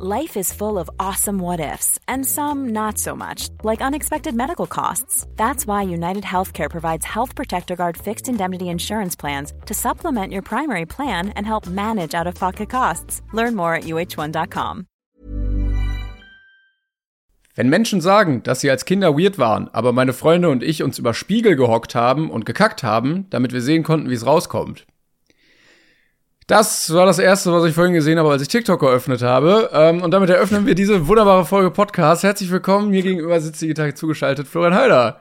Life is full of awesome what ifs, and some not so much, like unexpected medical costs. That's why United Healthcare provides Health Protector Guard fixed indemnity insurance plans to supplement your primary plan and help manage out of pocket costs. Learn more at uh1.com. Wenn Menschen sagen, dass sie als Kinder weird waren, aber meine Freunde und ich uns über Spiegel gehockt haben und gekackt haben, damit wir sehen konnten, wie es rauskommt. Das war das erste, was ich vorhin gesehen habe, als ich TikTok geöffnet habe. Ähm, und damit eröffnen wir diese wunderbare Folge Podcast. Herzlich willkommen. Mir gegenüber sitzt die Tag zugeschaltet Florian Heider.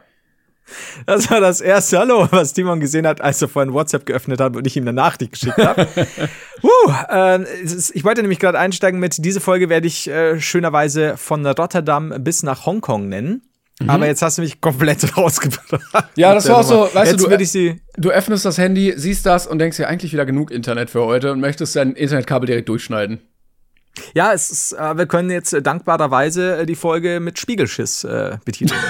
Das war das erste Hallo, was Timon gesehen hat, als er vorhin WhatsApp geöffnet hat und ich ihm eine Nachricht geschickt habe. uh, äh, ich wollte nämlich gerade einsteigen mit, diese Folge werde ich äh, schönerweise von Rotterdam bis nach Hongkong nennen. Mhm. Aber jetzt hast du mich komplett rausgebracht. Ja, das war auch so, weißt jetzt du, du, sie du öffnest das Handy, siehst das und denkst dir eigentlich wieder genug Internet für heute und möchtest dein Internetkabel direkt durchschneiden. Ja, es ist, äh, wir können jetzt äh, dankbarerweise äh, die Folge mit Spiegelschiss äh, betiteln.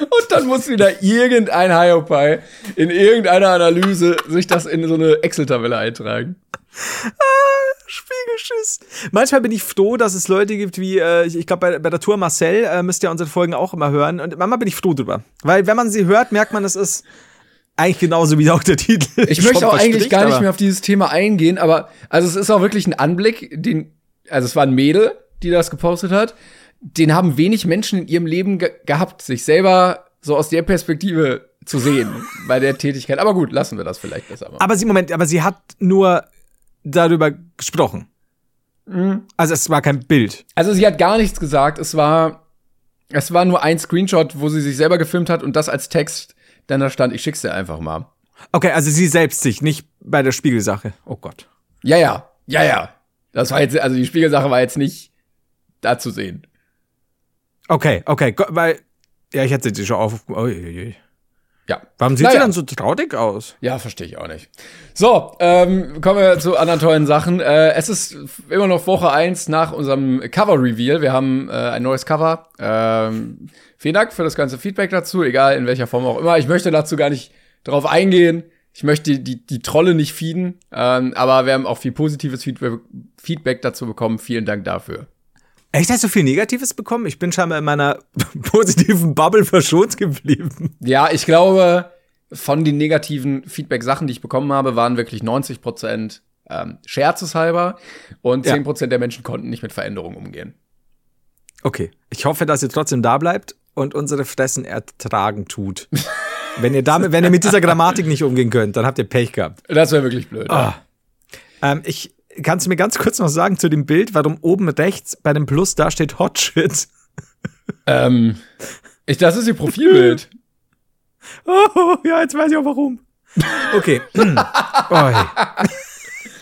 Und dann muss wieder irgendein Hiopai in irgendeiner Analyse sich das in so eine Excel-Tabelle eintragen. Spiegelschiss. Manchmal bin ich froh, dass es Leute gibt wie, äh, ich glaube, bei, bei der Tour Marcel äh, müsst ihr unsere Folgen auch immer hören. Und manchmal bin ich froh drüber. Weil wenn man sie hört, merkt man, es ist eigentlich genauso wie auch der Titel. Ich möchte auch eigentlich gar nicht mehr auf dieses Thema eingehen, aber also es ist auch wirklich ein Anblick, den, also es war ein Mädel, die das gepostet hat. Den haben wenig Menschen in ihrem Leben ge gehabt, sich selber so aus der Perspektive zu sehen bei der Tätigkeit. Aber gut, lassen wir das vielleicht besser mal. Aber sie, Moment, aber sie hat nur darüber gesprochen. Mhm. Also es war kein Bild. Also sie hat gar nichts gesagt. Es war, es war nur ein Screenshot, wo sie sich selber gefilmt hat und das als Text. Dann da stand, ich schick's dir einfach mal. Okay, also sie selbst sich, nicht bei der Spiegelsache. Oh Gott. Ja, ja, ja, ja. Das war jetzt, also die Spiegelsache war jetzt nicht da zu sehen. Okay, okay, weil, ja, ich hätte sie schon auf. Oh, je, je. Ja. Warum sieht naja. sie dann so traurig aus? Ja, verstehe ich auch nicht. So, ähm, kommen wir zu anderen tollen Sachen. Äh, es ist immer noch Woche eins nach unserem Cover-Reveal. Wir haben äh, ein neues Cover. Ähm, vielen Dank für das ganze Feedback dazu, egal in welcher Form auch immer. Ich möchte dazu gar nicht drauf eingehen. Ich möchte die, die, die Trolle nicht feeden, ähm, aber wir haben auch viel positives Feedback, Feedback dazu bekommen. Vielen Dank dafür. Echt, hast du viel Negatives bekommen? Ich bin scheinbar in meiner positiven Bubble verschont geblieben. Ja, ich glaube, von den negativen Feedback-Sachen, die ich bekommen habe, waren wirklich 90 Prozent ähm, scherzeshalber und 10 Prozent ja. der Menschen konnten nicht mit Veränderungen umgehen. Okay, ich hoffe, dass ihr trotzdem da bleibt und unsere Fressen ertragen tut. wenn ihr damit, wenn ihr mit dieser Grammatik nicht umgehen könnt, dann habt ihr Pech gehabt. Das wäre wirklich blöd. Oh. Ja. Ähm, ich Kannst du mir ganz kurz noch sagen zu dem Bild, warum oben rechts bei dem Plus da steht Hot Shit? Ähm, ich, das ist ihr Profilbild. oh, ja, jetzt weiß ich auch warum. Okay.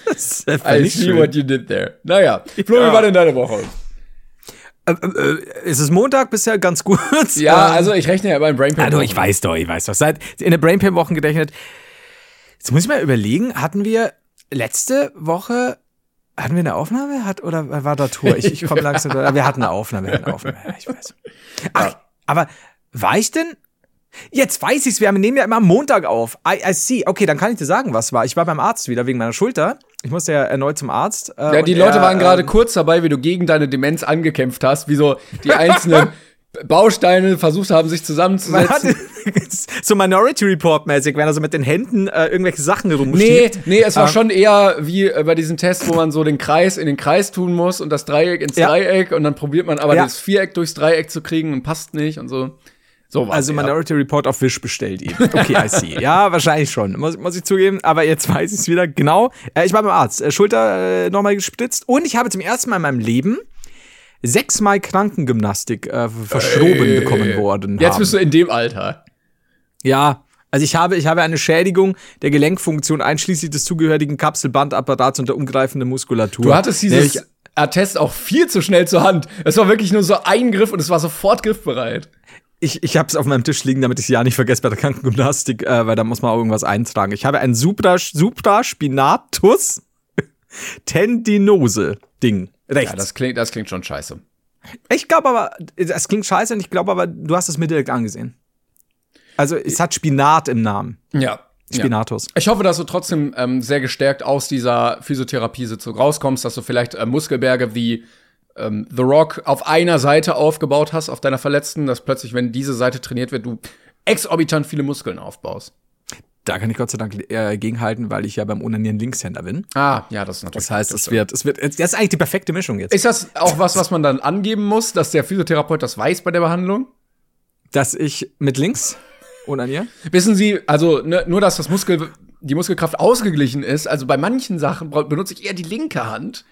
das ist I see schön. what you did there. Naja, Flo, wie war denn deine Woche? Äh, äh, ist es Montag bisher ganz gut? Ja, ähm, also ich rechne ja beim Brainpam. Also ich weiß doch, ich weiß doch. Seit in der Brainpam-Wochen gerechnet. Jetzt muss ich mal überlegen, hatten wir letzte Woche hatten wir eine Aufnahme? Hat, oder war da Tour? Ich, ich komme langsam. wir hatten eine Aufnahme, wir hatten eine Aufnahme. Ich weiß. Ach, aber war ich denn? Jetzt weiß ich's. Wir nehmen ja immer am Montag auf. I, I see. Okay, dann kann ich dir sagen, was war. Ich war beim Arzt wieder wegen meiner Schulter. Ich musste ja erneut zum Arzt. Äh, ja, die Leute er, waren gerade ähm, kurz dabei, wie du gegen deine Demenz angekämpft hast, wie so die einzelnen Bausteine versucht haben, sich zusammenzusetzen. so Minority Report mäßig, wenn er so mit den Händen äh, irgendwelche Sachen rumschiebt. Nee, nee, es war ähm. schon eher wie äh, bei diesem Test, wo man so den Kreis in den Kreis tun muss und das Dreieck ins ja. Dreieck und dann probiert man aber ja. das Viereck durchs Dreieck zu kriegen und passt nicht und so. So war's, also Minority ja. Report auf Wish bestellt eben. Okay, I see. ja, wahrscheinlich schon, muss, muss ich zugeben. Aber jetzt weiß ich es wieder genau. Äh, ich war beim Arzt, äh, Schulter äh, nochmal gespritzt und ich habe zum ersten Mal in meinem Leben sechsmal Krankengymnastik äh, verschoben Ey. bekommen worden. Jetzt haben. bist du in dem Alter. Ja, also ich habe, ich habe eine Schädigung der Gelenkfunktion einschließlich des zugehörigen Kapselbandapparats und der umgreifenden Muskulatur. Du hattest dieses Attest auch viel zu schnell zur Hand. Es war wirklich nur so ein Griff und es war sofort griffbereit. Ich, ich habe es auf meinem Tisch liegen, damit ich es ja nicht vergesse bei der Krankengymnastik, äh, weil da muss man auch irgendwas eintragen. Ich habe ein Supraspinatus Tendinose Ding. Rechts. Ja, das klingt, das klingt schon scheiße. Ich glaube aber, es klingt scheiße und ich glaube aber, du hast es mir direkt angesehen. Also es hat Spinat im Namen. Ja. Spinatus. Ich hoffe, dass du trotzdem ähm, sehr gestärkt aus dieser Physiotherapiesitzung rauskommst, dass du vielleicht äh, Muskelberge wie ähm, The Rock auf einer Seite aufgebaut hast, auf deiner Verletzten, dass plötzlich, wenn diese Seite trainiert wird, du exorbitant viele Muskeln aufbaust. Da kann ich Gott sei Dank äh, gegenhalten, weil ich ja beim Unanieren Linkshänder bin. Ah, ja, das ist natürlich. Das heißt, es wird, es wird, das ist eigentlich die perfekte Mischung jetzt. Ist das auch was, was man dann angeben muss, dass der Physiotherapeut das weiß bei der Behandlung? Dass ich mit links unaniere? Wissen Sie, also ne, nur, dass das Muskel, die Muskelkraft ausgeglichen ist. Also bei manchen Sachen benutze ich eher die linke Hand.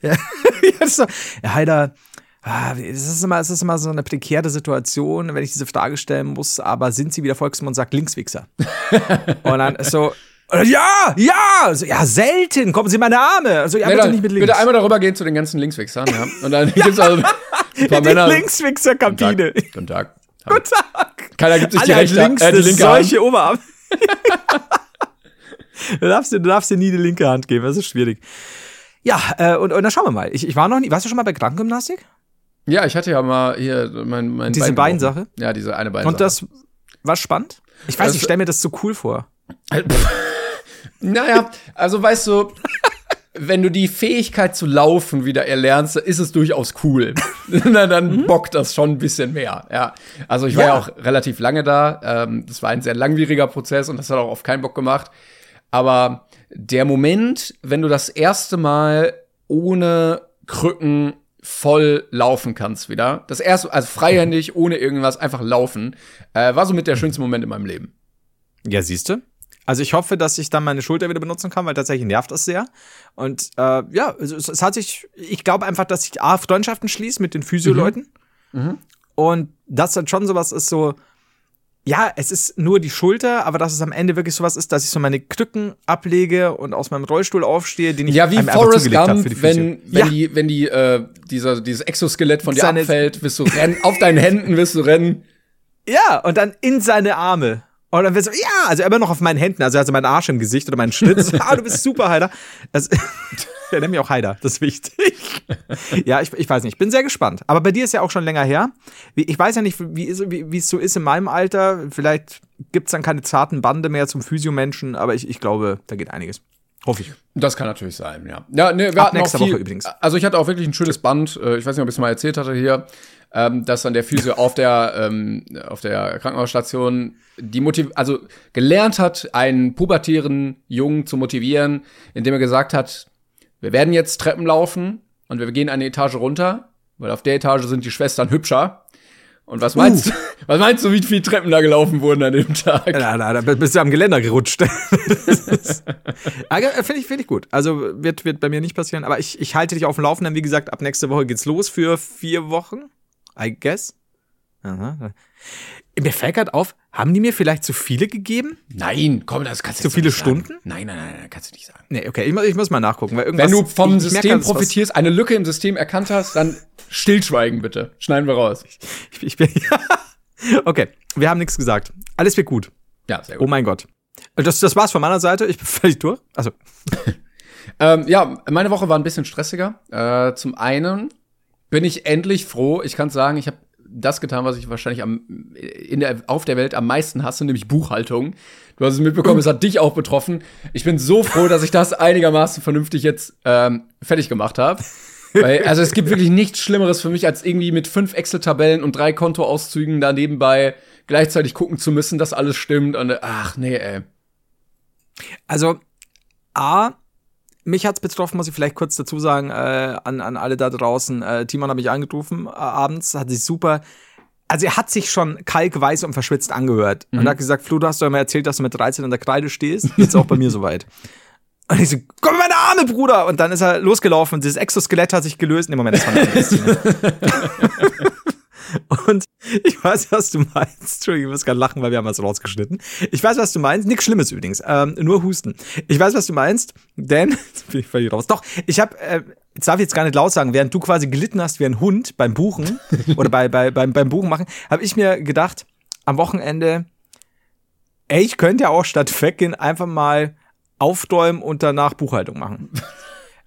Ja, ja, so, ja Heider, ah, es ist, immer, es ist immer so eine prekäre Situation, wenn ich diese Frage stellen muss, aber sind Sie wie der Volksmund sagt, Linkswichser? und dann so, ja, ja, so, ja, selten, kommen Sie in meine Arme. Also, ja, Nee, bitte dann, nicht mit links. bitte einmal darüber gehen zu den ganzen Linkswichsern, ja. Und dann Ja. gibt's also ein paar die Männer. Guten Linkswichser-Kabine. Tag. Guten Tag. Guten Tag. Keiner gibt sich die rechte, links, äh, die linke Hand. solche Oberarm. du, darfst, dir- du darfst dir nie die linke Hand geben, das ist schwierig. Ja, äh, und, und dann schauen wir mal. Ich, ich war noch nie, warst du schon mal bei Krankengymnastik? Ja, ich hatte ja mal hier mein, mein Diese. Beinsache? Ja, diese eine Beinsache. Und das war spannend? Ich weiß Das- ich stelle mir das so cool vor. Naja, also weißt du, wenn du die Fähigkeit zu laufen wieder erlernst, ist es durchaus cool. Na, dann bockt das schon ein bisschen mehr. Ja, also ich war Mhm. Ja. ja auch relativ lange da. Ähm, das war ein sehr langwieriger Prozess und das hat auch auf keinen Bock gemacht. Aber der Moment, wenn du das erste Mal ohne Krücken voll laufen kannst wieder, das erste, also freihändig, ohne irgendwas, einfach laufen, äh, war somit der schönste Moment in meinem Leben. Ja, siehst du? Also ich hoffe, dass ich dann meine Schulter wieder benutzen kann, weil tatsächlich nervt das sehr. Und äh, ja, es, es hat sich, ich glaube einfach, dass ich A, Freundschaften schließe mit den Physio-Leuten. Und das dann schon sowas ist so, ja, es ist nur die Schulter, aber dass es am Ende wirklich sowas ist, dass ich so meine Krücken ablege und aus meinem Rollstuhl aufstehe, den ich Ja, wie Forrest Gump, für die Physio. wenn, wenn ja, die, wenn die, äh, dieser, dieses Exoskelett von dir Seine- abfällt, wirst du rennen, auf deinen Händen wirst du rennen. ja, und dann in seine Arme. Und dann wird so, ja, also immer noch auf meinen Händen, also, also mein Arsch im Gesicht oder mein Schritt. ah, du bist super, Heider. Das, ja, nenn mich auch Heider, das ist wichtig. ja, ich, ich weiß nicht, ich bin sehr gespannt. Aber bei dir ist ja auch schon länger her. Ich weiß ja nicht, wie, ist- wie, wie es so ist in meinem Alter. Vielleicht gibt's dann keine zarten Bande mehr zum Physiomenschen, aber ich, ich glaube, da geht einiges. Hoffe ich. Das kann natürlich sein, ja. Ja, nee, wir Ab hatten auch nächster viel, Woche übrigens. Also ich hatte auch wirklich ein schönes Band. äh, Ich weiß nicht, ob ich es mal erzählt hatte hier, ähm, dass dann der Physio auf der ähm, auf der Krankenhausstation die motiv also gelernt hat, einen pubertären Jungen zu motivieren, indem er gesagt hat, wir werden jetzt Treppen laufen und wir gehen eine Etage runter, weil auf der Etage sind die Schwestern hübscher. Und was meinst du, was meinst du, wie viele Treppen da gelaufen wurden an dem Tag? Da, da, da bist du am Geländer gerutscht. Äh, Finde ich, finde ich gut. Also wird, wird bei mir nicht passieren. Aber ich, ich halte dich auf dem Laufenden. Wie gesagt, ab nächste Woche geht's los für vier Wochen. I guess. Aha. Mir fällt gerade auf, haben die mir vielleicht zu viele gegeben? Nein, komm, das kannst du Zu jetzt viele nicht sagen. Stunden? Nein, nein, nein, nein, kannst du nicht sagen. Nee, okay, ich, muss- ich muss mal nachgucken. Weil irgendwas, Wenn du vom merke System was- profitierst, eine Lücke im System erkannt hast, dann stillschweigen bitte. Schneiden wir raus. Ich, ich bin, okay, wir haben nichts gesagt. Alles wird gut. Ja, sehr Oh gut. mein Gott. Das, das war's von meiner Seite. Ich bin völlig durch. Also, Ähm, ja, meine Woche war ein bisschen stressiger. Äh, zum einen bin ich endlich froh. Ich kann sagen, ich habe das getan, was ich wahrscheinlich am, in der, auf der Welt am meisten hasse, nämlich Buchhaltung. Du hast es mitbekommen, es hat dich auch betroffen. Ich bin so froh, dass ich das einigermaßen vernünftig jetzt ähm, fertig gemacht habe. Weil, also es gibt wirklich nichts Schlimmeres für mich, als irgendwie mit fünf Excel-Tabellen und drei Kontoauszügen da nebenbei gleichzeitig gucken zu müssen, dass alles stimmt. Und ach nee, ey. Also, A, mich hat's betroffen, muss ich vielleicht kurz dazu sagen, äh, an, an alle da draußen. Äh, Timon hat mich angerufen äh, abends, hat sich super. Also er hat sich schon kalkweiß und verschwitzt angehört und hat gesagt, Flo, du hast doch immer erzählt, dass du mit 13 in der Kreide stehst. Jetzt auch bei mir soweit. Und ich so, komm in meine Arme, Bruder! Und dann ist er losgelaufen und dieses Exoskelett hat sich gelöst. Nee, Moment, das war eine. Und ich weiß, was du meinst. Entschuldigung, ich muss gerade lachen, weil wir haben was rausgeschnitten. Ich weiß, was du meinst. Nichts Schlimmes übrigens. Ähm, nur Husten. Ich weiß, was du meinst, denn jetzt bin ich völlig raus. Doch, ich habe, äh, jetzt darf ich jetzt gar nicht laut sagen, während du quasi gelitten hast wie ein Hund beim Buchen oder bei, bei, beim, beim Buchen machen, habe ich mir gedacht, am Wochenende, ey, ich könnte ja auch statt weggehen einfach mal aufdäumen und danach Buchhaltung machen.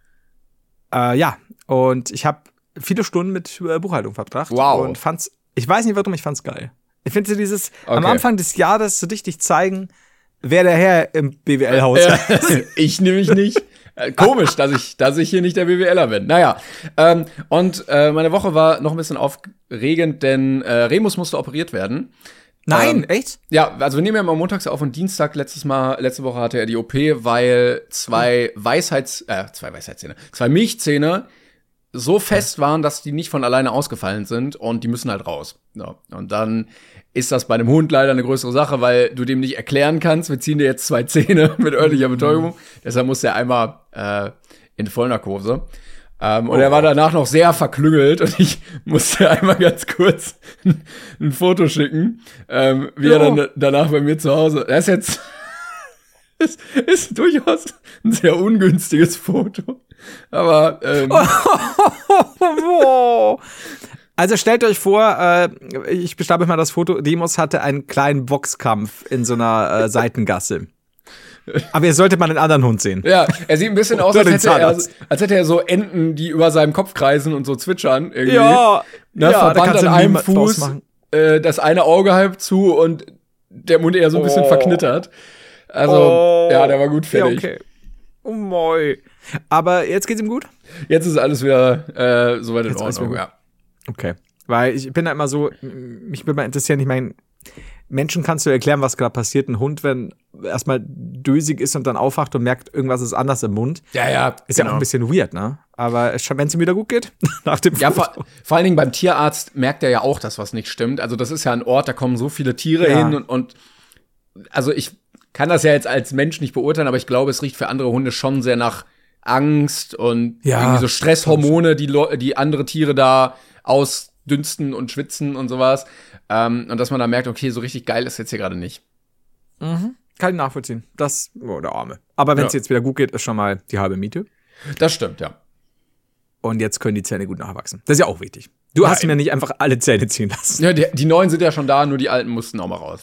äh, ja, und ich habe viele Stunden mit äh, Buchhaltung verbracht Wow. und fand's, ich weiß nicht warum, ich fand's geil. Ich finde dieses am Okay. Anfang des Jahres so richtig zeigen, wer der Herr im BWL-Haus ist. ich nämlich nicht. Äh, Komisch, dass ich, dass ich hier nicht der BWLer bin. Naja, ähm, und äh, meine Woche war noch ein bisschen aufregend, denn äh, Remus musste operiert werden. Nein, Ähm, echt? Ja, also wir nehmen ja immer montags auf und Dienstag letztes Mal, letzte Woche hatte er die OP, weil zwei Weisheits, äh, zwei Weisheitszähne, zwei Milchzähne so fest waren, dass die nicht von alleine ausgefallen sind und die müssen halt raus. Ja. Und dann ist das bei einem Hund leider eine größere Sache, weil du dem nicht erklären kannst, wir ziehen dir jetzt zwei Zähne mit örtlicher Betäubung. Deshalb muss er einmal äh, in Vollnarkose. Ähm, und er war danach noch sehr verklüngelt und ich musste einmal ganz kurz ein, Foto schicken, ähm, wie er Ja. dann danach bei mir zu Hause. Das ist jetzt ist, ist durchaus ein sehr ungünstiges Foto. Aber ähm. Also stellt euch vor, äh, ich beschreibe mal das Foto, Demos hatte einen kleinen Boxkampf in so einer äh, Seitengasse. Aber ihr solltet mal einen anderen Hund sehen. ja, er sieht ein bisschen aus, als den hätte, er, als hätte er so Enten, die über seinem Kopf kreisen und so zwitschern. Irgendwie. Ja, ne, ja, verband an ein einem Fuß, äh, das eine Auge halb zu und der Mund eher so ein bisschen Oh. verknittert. Also, Oh. ja, der war gut Ja, fertig. okay. Oh moi. Aber jetzt geht's ihm gut? Jetzt ist alles wieder äh, soweit in Jetzt Ordnung, ja. Okay. Weil ich bin da immer so, mich würde mal interessieren, ich meine, Menschen kannst du erklären, was gerade passiert. Ein Hund, wenn erstmal dösig ist und dann aufwacht und merkt, irgendwas ist anders im Mund, Ja, ja. ist ja auch ein bisschen weird, ne? Aber wenn es ihm wieder gut geht, nach dem Ja, vor, vor allen Dingen beim Tierarzt merkt er ja auch, dass was nicht stimmt. Also das ist ja ein Ort, da kommen so viele Tiere Ja. hin und, und also ich kann das ja jetzt als Mensch nicht beurteilen, aber ich glaube, es riecht für andere Hunde schon sehr nach Angst und Ja, irgendwie so Stresshormone, die, Leu- die andere Tiere da ausdünsten und schwitzen und sowas. Ähm, und dass man da merkt, okay, so richtig geil ist jetzt hier gerade nicht. Kann ich nachvollziehen. Das, oh, der Arme. Aber wenn es Ja. jetzt wieder gut geht, ist schon mal die halbe Miete. Das stimmt, ja. Und jetzt können die Zähne gut nachwachsen. Das ist ja auch wichtig. Du hast Nein. mir nicht einfach alle Zähne ziehen lassen. ja die, die neuen sind ja schon da, nur die alten mussten auch mal raus.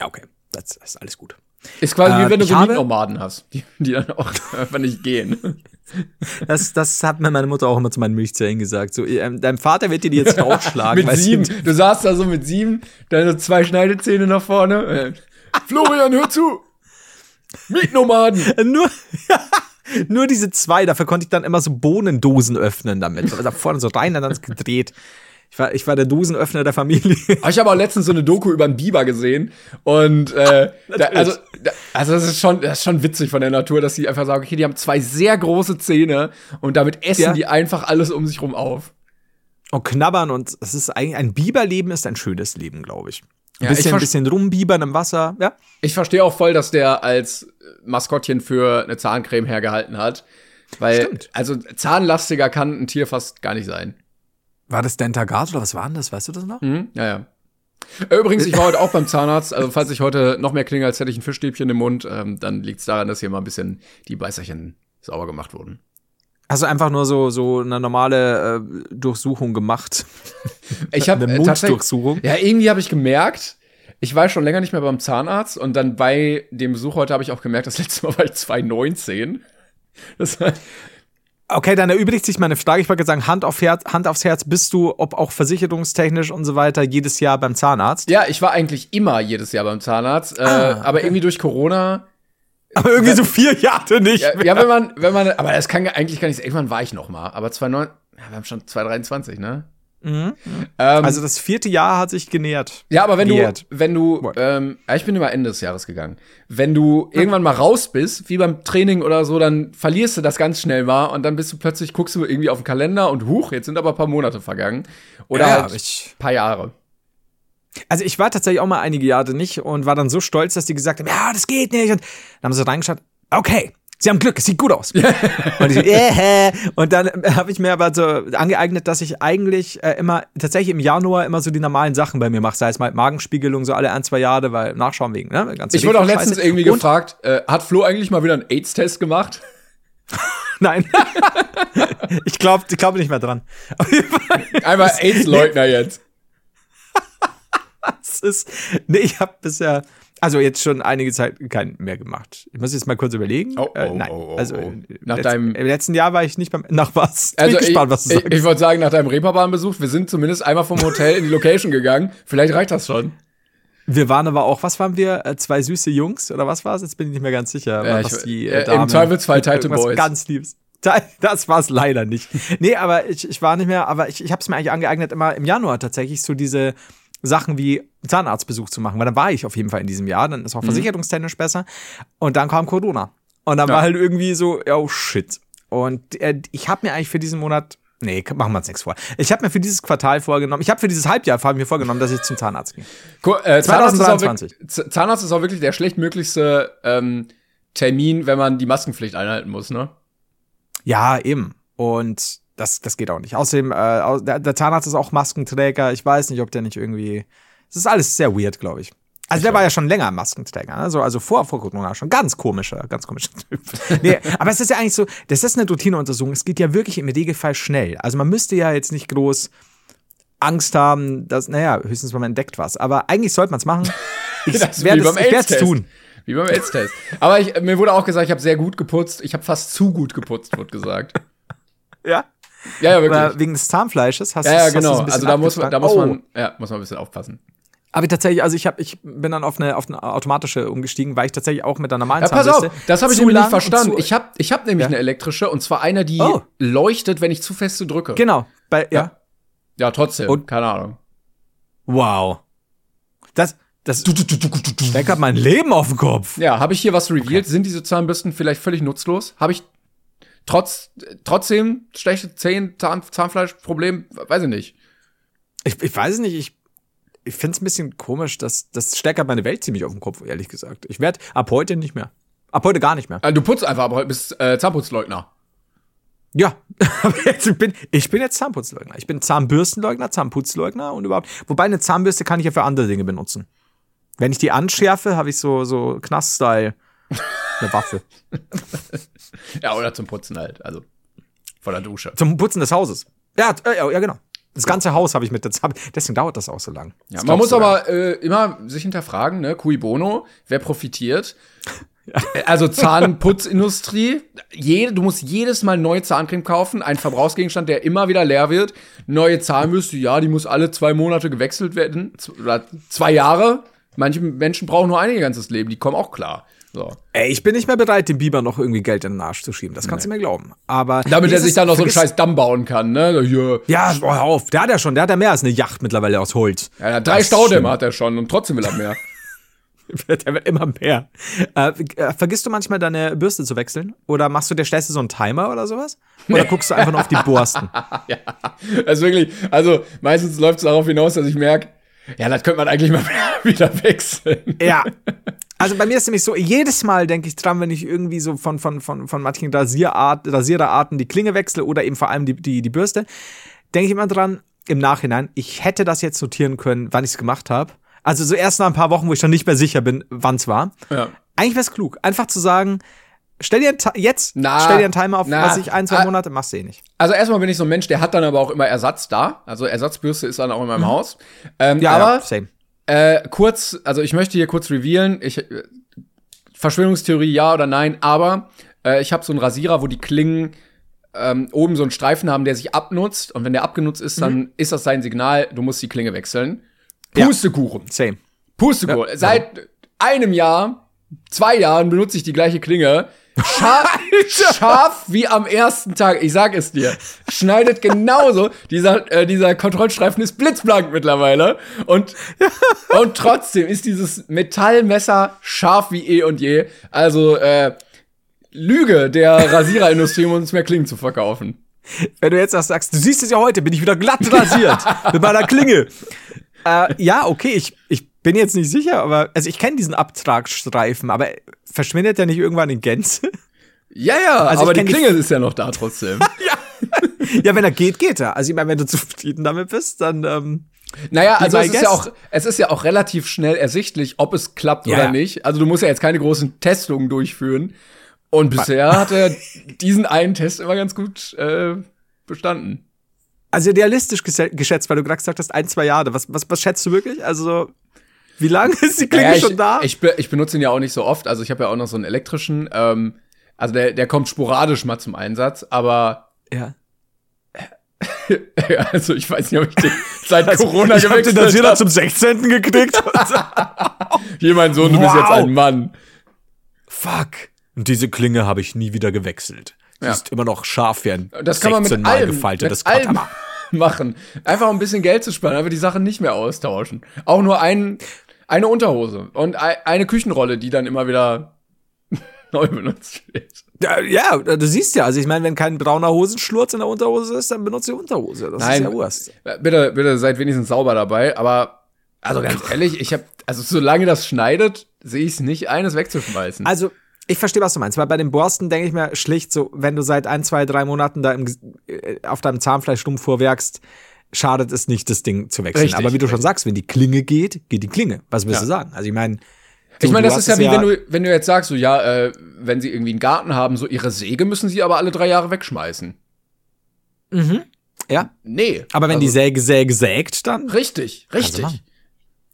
Ja, okay. Das ist alles gut. Ist quasi Äh, wie wenn du so Mietnomaden hast, die, die dann auch einfach nicht gehen. Das, das hat mir meine Mutter auch immer zu meinen Milchzellen gesagt. So, ähm, dein Vater wird dir die jetzt draufschlagen. mit du? sieben. Du saßt da so mit sieben, deine zwei Schneidezähne nach vorne. Äh, Florian, hör zu! Mietnomaden! Nur, nur diese zwei, dafür konnte ich dann immer so Bohnendosen öffnen damit. Da vorne so rein, dann ist gedreht. Ich war, ich war der Dosenöffner der Familie. Aber Ich habe auch letztens so eine Doku über einen Biber gesehen und äh, da, also, da, also das ist schon das ist schon witzig von der Natur, dass die einfach sagen, okay, die haben zwei sehr große Zähne und damit essen Ja. die einfach alles um sich rum auf. Und knabbern und es ist eigentlich, ein Biberleben ist ein schönes Leben, glaube ich. Ein Ja, bisschen, verst- bisschen rumbibern im Wasser, ja. Ich verstehe auch voll, dass der als Maskottchen für eine Zahncreme hergehalten hat, weil Stimmt. also zahnlastiger kann ein Tier fast gar nicht sein. War das Dentagard oder was war denn das? Weißt du das noch? Mhm, ja, ja. Äh, Übrigens, ich war heute auch beim Zahnarzt. Also, falls ich heute noch mehr klinge, als hätte ich ein Fischstäbchen im Mund, ähm, dann liegt es daran, dass hier mal ein bisschen die Beißerchen sauber gemacht wurden. Hast du einfach nur so, so eine normale äh, Durchsuchung gemacht? Ich habe Eine äh, tatsächlich- Munddurchsuchung? Ja, irgendwie habe ich gemerkt, ich war schon länger nicht mehr beim Zahnarzt und dann bei dem Besuch heute habe ich auch gemerkt, das letzte Mal war ich 2019. Das war, Okay, dann erübrigt sich meine Frage. Ich wollte sagen, Hand, auf Herz, Hand aufs Herz, bist du, ob auch versicherungstechnisch und so weiter, jedes Jahr beim Zahnarzt? ja, ich war eigentlich immer jedes Jahr beim Zahnarzt, äh, Ah, aber irgendwie durch Corona Aber irgendwie so vier Jahre nicht. Ja, ja, wenn man, wenn man, aber das kann ja eigentlich gar nicht sein. Irgendwann war ich noch mal. Aber 2009, ja, wir haben schon 2023, ne? Ähm, Also das vierte Jahr hat sich genähert. ja, aber wenn Wert. du, wenn du, ähm, ja, ich bin immer Ende des Jahres gegangen. Wenn du irgendwann mal raus bist, wie beim Training oder so, dann verlierst du das ganz schnell mal und dann bist du plötzlich, guckst du irgendwie auf den Kalender und huch, jetzt sind aber ein paar Monate vergangen. Oder Ja, halt ich- ein paar Jahre. Also ich war tatsächlich auch mal einige Jahre nicht und war dann so stolz, dass die gesagt haben, ja, das geht nicht. Und dann haben sie reingeschaut, okay, sie haben Glück, es sieht gut aus. und ich so, äh, und dann äh, habe ich mir aber so angeeignet, dass ich eigentlich äh, immer, tatsächlich im Januar immer so die normalen Sachen bei mir mache, sei es mal Magenspiegelung so alle ein, zwei Jahre, weil Nachschauen wegen, ne? Ganze Ich wurde auch Scheiße. letztens irgendwie und, gefragt, äh, hat Flo eigentlich mal wieder einen AIDS-Test gemacht? Nein. ich glaube ich glaub nicht mehr dran. Einmal AIDS-Leugner jetzt. Das ist, nee, ich habe bisher, also jetzt schon einige Zeit keinen mehr gemacht. Ich muss jetzt mal kurz überlegen. Oh, oh, äh, nein, oh, oh, also oh. äh, Nach letzt- deinem- im letzten Jahr war ich nicht beim, nach was? Also Bin gespannt, was du ich, ich, ich wollte sagen, nach deinem Reeperbahnbesuch, wir sind zumindest einmal vom Hotel in die Location gegangen. Vielleicht reicht das schon. Wir waren aber auch, was waren wir? Äh, zwei süße Jungs oder was war es? Jetzt bin ich nicht mehr ganz sicher. Ja, was ich- die, äh, äh, Dame im Zweifelsfall irgendwas Boys. Ganz liebes. Das war es leider nicht. Nee, aber ich, ich war nicht mehr, aber ich, ich habe es mir eigentlich angeeignet, immer im Januar tatsächlich so diese Sachen wie Zahnarztbesuch zu machen, weil dann war ich auf jeden Fall in diesem Jahr, dann ist auch versicherungstechnisch besser. Und dann kam Corona. Und dann Ja. war halt irgendwie so, oh shit. Und äh, ich habe mir eigentlich für diesen Monat, nee, machen wir uns nichts vor. Ich habe mir für dieses Quartal vorgenommen, ich habe für dieses Halbjahr vor allem mir vorgenommen, dass ich zum Zahnarzt gehe. Cool, äh, Zahnarzt, ist auch 2023. wirklich, Z- Zahnarzt ist auch wirklich der schlechtmöglichste ähm, Termin, wenn man die Maskenpflicht einhalten muss, ne? Ja, eben. Und das, das geht auch nicht. Außerdem, äh, der, der Zahnarzt ist auch Maskenträger. Ich weiß nicht, ob der nicht irgendwie. Es ist alles sehr weird, glaube ich. Also der war ja schon länger Maskenträger, ne? so, also vor, vor Corona schon. Ganz komischer, ganz komischer Typ. nee, aber es ist ja eigentlich so, das ist eine Routineuntersuchung. Es geht ja wirklich im Regelfall schnell. Also man müsste ja jetzt nicht groß Angst haben, dass, naja, höchstens man entdeckt was. Aber eigentlich sollte man es machen. Ich werde es ich tun. Wie beim AIDS-Test. Aber ich, mir wurde auch gesagt, ich habe sehr gut geputzt. Ich habe fast zu gut geputzt, wurde gesagt. Ja. Ja, ja, wirklich. Aber wegen des Zahnfleisches hast ja, du ja, du's genau. Also da muss man, da muss man, ja, muss man ein bisschen aufpassen. Aber tatsächlich, also ich habe, ich bin dann auf eine, auf eine automatische umgestiegen, weil ich tatsächlich auch mit einer normalen Ja, pass Zahnbürste auf, das habe ich nämlich nicht verstanden. Ich habe ich hab nämlich Ja. eine elektrische und zwar eine, die Oh. leuchtet, wenn ich zu feste drücke. genau, bei, ja. Ja. Ja, trotzdem. Und- keine Ahnung. Wow. Das, das, der hat mein Leben auf den Kopf. Ja, habe ich hier was revealed? Sind diese Zahnbürsten vielleicht völlig nutzlos? Habe ich trotz, trotzdem schlechte Zähne, Zahn, Zahnfleischproblem? Weiß ich nicht. Ich, ich weiß nicht, ich, ich finde es ein bisschen komisch, dass das stärkert meine Welt ziemlich auf den Kopf, ehrlich gesagt. Ich werde ab heute nicht mehr. Ab heute gar nicht mehr. Äh, Du putzt einfach, aber bist äh, Zahnputzleugner. Ja, aber jetzt ich bin ich bin jetzt Zahnputzleugner. Ich bin Zahnbürstenleugner, Zahnputzleugner und überhaupt. Wobei eine Zahnbürste kann ich ja für andere Dinge benutzen. Wenn ich die anschärfe, habe ich so so Knast-Style eine Waffe. Ja, oder zum Putzen halt. Also vor der Dusche. Zum Putzen des Hauses. Ja, äh, ja, ja, genau. Das ganze Haus habe ich mit Zahn Deswegen dauert das auch so lang. Ja, man muss aber äh, immer sich hinterfragen, ne? Cui bono, wer profitiert? Äh, Also Zahnputzindustrie, jede, du musst jedes Mal neue Zahncreme kaufen, ein Verbrauchsgegenstand, der immer wieder leer wird. Neue Zahnbürste, ja, die muss alle zwei Monate gewechselt werden. Oder zwei Jahre. Manche Menschen brauchen nur ein ganzes Leben, die kommen auch klar. So. Ey, ich bin nicht mehr bereit, dem Biber noch irgendwie Geld in den Arsch zu schieben. Das kannst du mir glauben. Aber Damit er sich dann noch so einen scheiß Damm bauen kann, ne? Hier. Ja, boah, hör auf. Der hat ja schon, der hat ja mehr als eine Yacht mittlerweile aus Holz. Ja, er hat drei Staudämme hat er schon und trotzdem will er mehr. Der wird immer mehr. Äh, äh, vergisst du manchmal deine Bürste zu wechseln? Oder machst du, der stellst du so einen Timer oder sowas? Oder guckst du einfach nur auf die Borsten? Also wirklich, also meistens läuft es darauf hinaus, dass ich merke, ja, das könnte man eigentlich mal wieder wechseln. Ja. Also bei mir ist nämlich so, jedes Mal denke ich dran, wenn ich irgendwie so von, von, von, von manchen Rasierart, Rasiererarten die Klinge wechsle oder eben vor allem die, die, die Bürste, denke ich immer dran, im Nachhinein, ich hätte das jetzt notieren können, wann ich es gemacht habe. Also so erst nach ein paar Wochen, wo ich dann nicht mehr sicher bin, wann es war. Ja. Eigentlich wäre es klug, einfach zu sagen, stell dir jetzt, Na, stell dir einen Timer auf, na, was ich ein, zwei. Monate, machst du eh nicht. Also erstmal bin ich so ein Mensch, der hat dann aber auch immer Ersatz da. Also Ersatzbürste ist dann auch in meinem Haus. Ähm, Ja, aber ja, same. Äh, kurz, also ich möchte hier kurz revealen, ich, äh, Verschwörungstheorie ja oder nein, aber äh, ich habe so einen Rasierer, wo die Klingen ähm, oben so einen Streifen haben, der sich abnutzt und wenn der abgenutzt ist, dann ist das sein Signal, du musst die Klinge wechseln. Ja. Pustekuchen. Same. Pustekuchen. Seit einem Jahr, zwei Jahren benutze ich die gleiche Klinge. Scharf, scharf wie am ersten Tag. Ich sag es dir. Schneidet genauso. Dieser, äh, dieser Kontrollstreifen ist blitzblank mittlerweile. Und, und trotzdem ist dieses Metallmesser scharf wie eh und je. Also, äh, Lüge der Rasiererindustrie, um uns mehr Klingen zu verkaufen. Wenn du jetzt das sagst, du siehst es ja heute, bin ich wieder glatt rasiert mit meiner Klinge. Äh, ja, okay, ich, ich bin jetzt nicht sicher, aber also ich kenne diesen Abtragsstreifen, aber verschwindet der nicht irgendwann in Gänze? Ja, ja, Also aber die kenn die- Klinge ist ja noch da trotzdem. ja, wenn er geht, geht er. Also ich meine, wenn du zufrieden damit bist, dann ähm, Naja, also es ist, ja auch, es ist ja auch relativ schnell ersichtlich, ob es klappt Ja, oder ja. nicht. Also du musst ja jetzt keine großen Testungen durchführen. Und bisher hat er diesen einen Test immer ganz gut äh, bestanden. also realistisch geschätzt, weil du gerade gesagt hast, ein, zwei Jahre. Was, was, was schätzt du wirklich? Also, wie lange ist die Klinge Naja, ich, schon da? Ich, be- ich benutze ihn ja auch nicht so oft. Also ich habe ja auch noch so einen elektrischen. Ähm, also der, der kommt sporadisch mal zum Einsatz. Aber ja. ja, also ich weiß nicht, ob ich den seit Corona ich den gewechselt Rasierer habe. zum 16. gekriegt. Hier, mein Sohn, du bist Wow. jetzt ein Mann. Fuck. Und diese Klinge habe ich nie wieder gewechselt. Die Ja. ist immer noch scharf wie ein Das kann man mit 16 Mal allem, gefaltetes mit allem Katana. machen. Einfach um ein bisschen Geld zu sparen, einfach die Sachen nicht mehr austauschen. Auch nur ein, eine Unterhose und ei- eine Küchenrolle, die dann immer wieder neu benutzt wird. Ja, ja, du siehst ja, also ich meine, wenn kein brauner Hosenschlurz in der Unterhose ist, dann benutze ich Unterhose. Das ist ja Wurst. Bitte, bitte seid wenigstens sauber dabei, aber also ganz ehrlich, ich habe also solange das schneidet, sehe ich es nicht eines wegzuschmeißen. Also, ich verstehe, was du meinst, weil bei den Borsten denke ich mir schlicht so, wenn du seit ein, zwei, drei Monaten da im, äh, auf deinem Zahnfleisch stumm vorwerkst, schadet es nicht, das Ding zu wechseln. Richtig, Aber wie du schon richtig. sagst, wenn die Klinge geht, geht die Klinge. Was willst Ja. du sagen? Also ich meine, ich meine, das ist ja wie wenn du wenn du jetzt sagst, so ja, äh, wenn sie irgendwie einen Garten haben, so ihre Säge müssen sie aber alle drei Jahre wegschmeißen. ja. Nee. Aber wenn also, die Säge Säge sägt, dann richtig, richtig.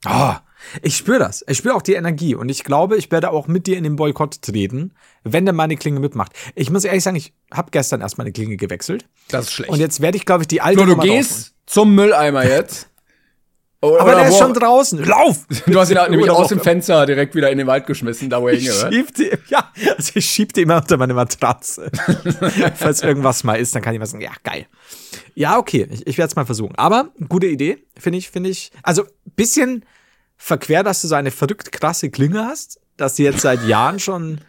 Ah, ich spüre das. Ich spüre auch die Energie und ich glaube, ich werde auch mit dir in den Boykott treten, wenn der meine Klinge mitmacht. Ich muss ehrlich sagen, ich habe gestern erst meine Klinge gewechselt Das ist schlecht. und jetzt werde ich, glaube ich, die alte Flo, du gehst zum Mülleimer jetzt. Oder. Aber der ist schon draußen. Lauf! Du hast ihn nämlich Oder aus dem Fenster direkt wieder in den Wald geschmissen, da wo er Ich hingehört. die, ja, also ich schieb die immer unter meine Matratze. Falls irgendwas mal ist, dann kann ich mal sagen, ja, geil. Ja, okay, ich, ich werde es mal versuchen. Aber gute Idee, finde ich, finde ich. Also bisschen verquer, dass du so eine verrückt krasse Klinge hast, dass sie jetzt seit Jahren schon.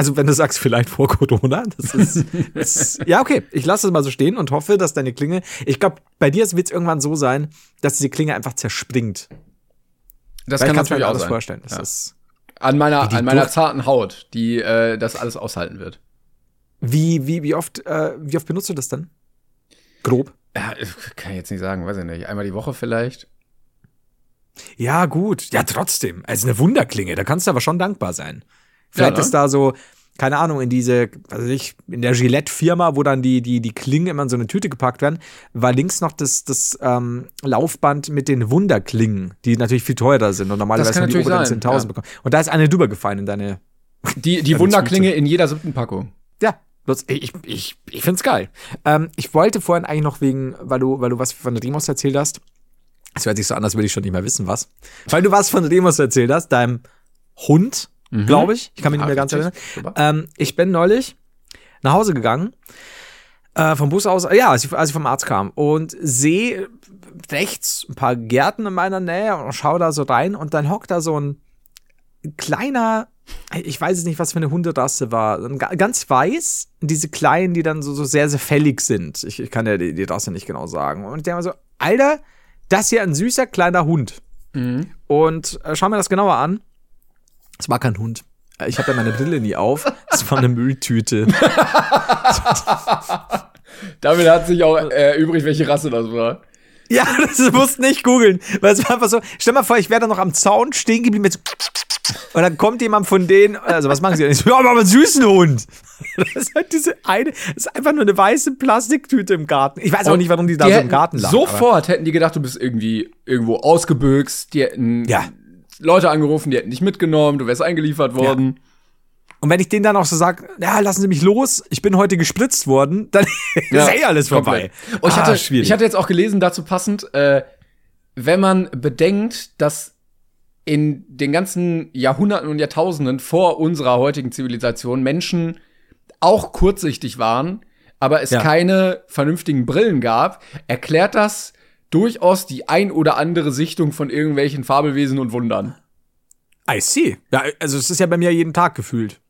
Also wenn du sagst, vielleicht vor Corona, das ist, ist ja okay. Ich lasse es mal so stehen und hoffe, dass deine Klinge. Ich glaube, bei dir wird es irgendwann so sein, dass diese Klinge einfach zerspringt. Das Weil kann ich kann's mir natürlich auch alles sein. vorstellen. Das Ja. ist An meiner, an meiner zarten Haut, die äh, das alles aushalten wird. Wie, wie, wie oft, äh, wie oft benutzt du das dann? Grob. Ja, kann ich jetzt nicht sagen, weiß ich nicht. Einmal die Woche vielleicht. Ja, gut. Ja, trotzdem. Also eine Wunderklinge, da kannst du aber schon dankbar sein. Vielleicht Ja, ne? ist da so, keine Ahnung, in diese, also ich, in der Gillette-Firma, wo dann die, die, die Klingen immer in so eine Tüte gepackt werden, war links noch das, das ähm, Laufband mit den Wunderklingen, die natürlich viel teurer sind und normalerweise nur die oberen sein, 10.000 ja. bekommen. Und da ist eine drüber gefallen in deine, Die, die Wunderklinge in jeder siebten Packung. Ja, bloß ich, ich, ich find's geil. Ähm, ich wollte vorhin eigentlich noch wegen, weil du, weil du was von Remus erzählt hast. Es hört sich so an, als würde ich schon nicht mehr wissen, was. Weil du was von Remus erzählt hast, deinem Hund, glaube ich. Ich kann mich nicht mehr ganz erinnern. Ähm, ich bin neulich nach Hause gegangen, äh, vom Bus aus, ja, als ich, als ich vom Arzt kam und sehe rechts ein paar Gärten in meiner Nähe und schau da so rein und dann hockt da so ein kleiner, ich weiß es nicht, was für eine Hunderasse war, ganz weiß, diese kleinen, die dann so, so sehr, sehr fällig sind. Ich, ich kann ja die, die Rasse nicht genau sagen. Und ich denke mir so, Alter, das hier ein süßer kleiner Hund. Und äh, schau mir das genauer an. Es war kein Hund. Ich habe ja meine Brille nie auf. Es war eine Mülltüte. Damit hat sich auch äh, übrig, welche Rasse das war. Ja, das musst nicht googeln. Weil es war einfach so, stell mal vor, ich wäre da noch am Zaun stehen geblieben mit so und dann kommt jemand von denen, also was machen sie denn? Ich so, ja, aber einen süßen Hund. Das ist halt diese eine, das ist einfach nur eine weiße Plastiktüte im Garten. Ich weiß auch Und nicht, warum die da die so im Garten lag. aber- Sofort hätten die gedacht, du bist irgendwie irgendwo ausgebüxt. Die hätten Ja. Leute angerufen, die hätten dich mitgenommen, du wärst eingeliefert worden. Und wenn ich denen dann auch so sage, ja, lassen Sie mich los, ich bin heute gespritzt worden, dann Ja, ist eh alles vorbei. Oh, ich, hatte, Ah, schwierig. ich hatte jetzt auch gelesen, dazu passend, äh, wenn man bedenkt, dass in den ganzen Jahrhunderten und Jahrtausenden vor unserer heutigen Zivilisation Menschen auch kurzsichtig waren, aber es Ja. keine vernünftigen Brillen gab, erklärt das durchaus die ein oder andere Sichtung von irgendwelchen Fabelwesen und Wundern. I see. Ja, also es ist ja bei mir jeden Tag gefühlt.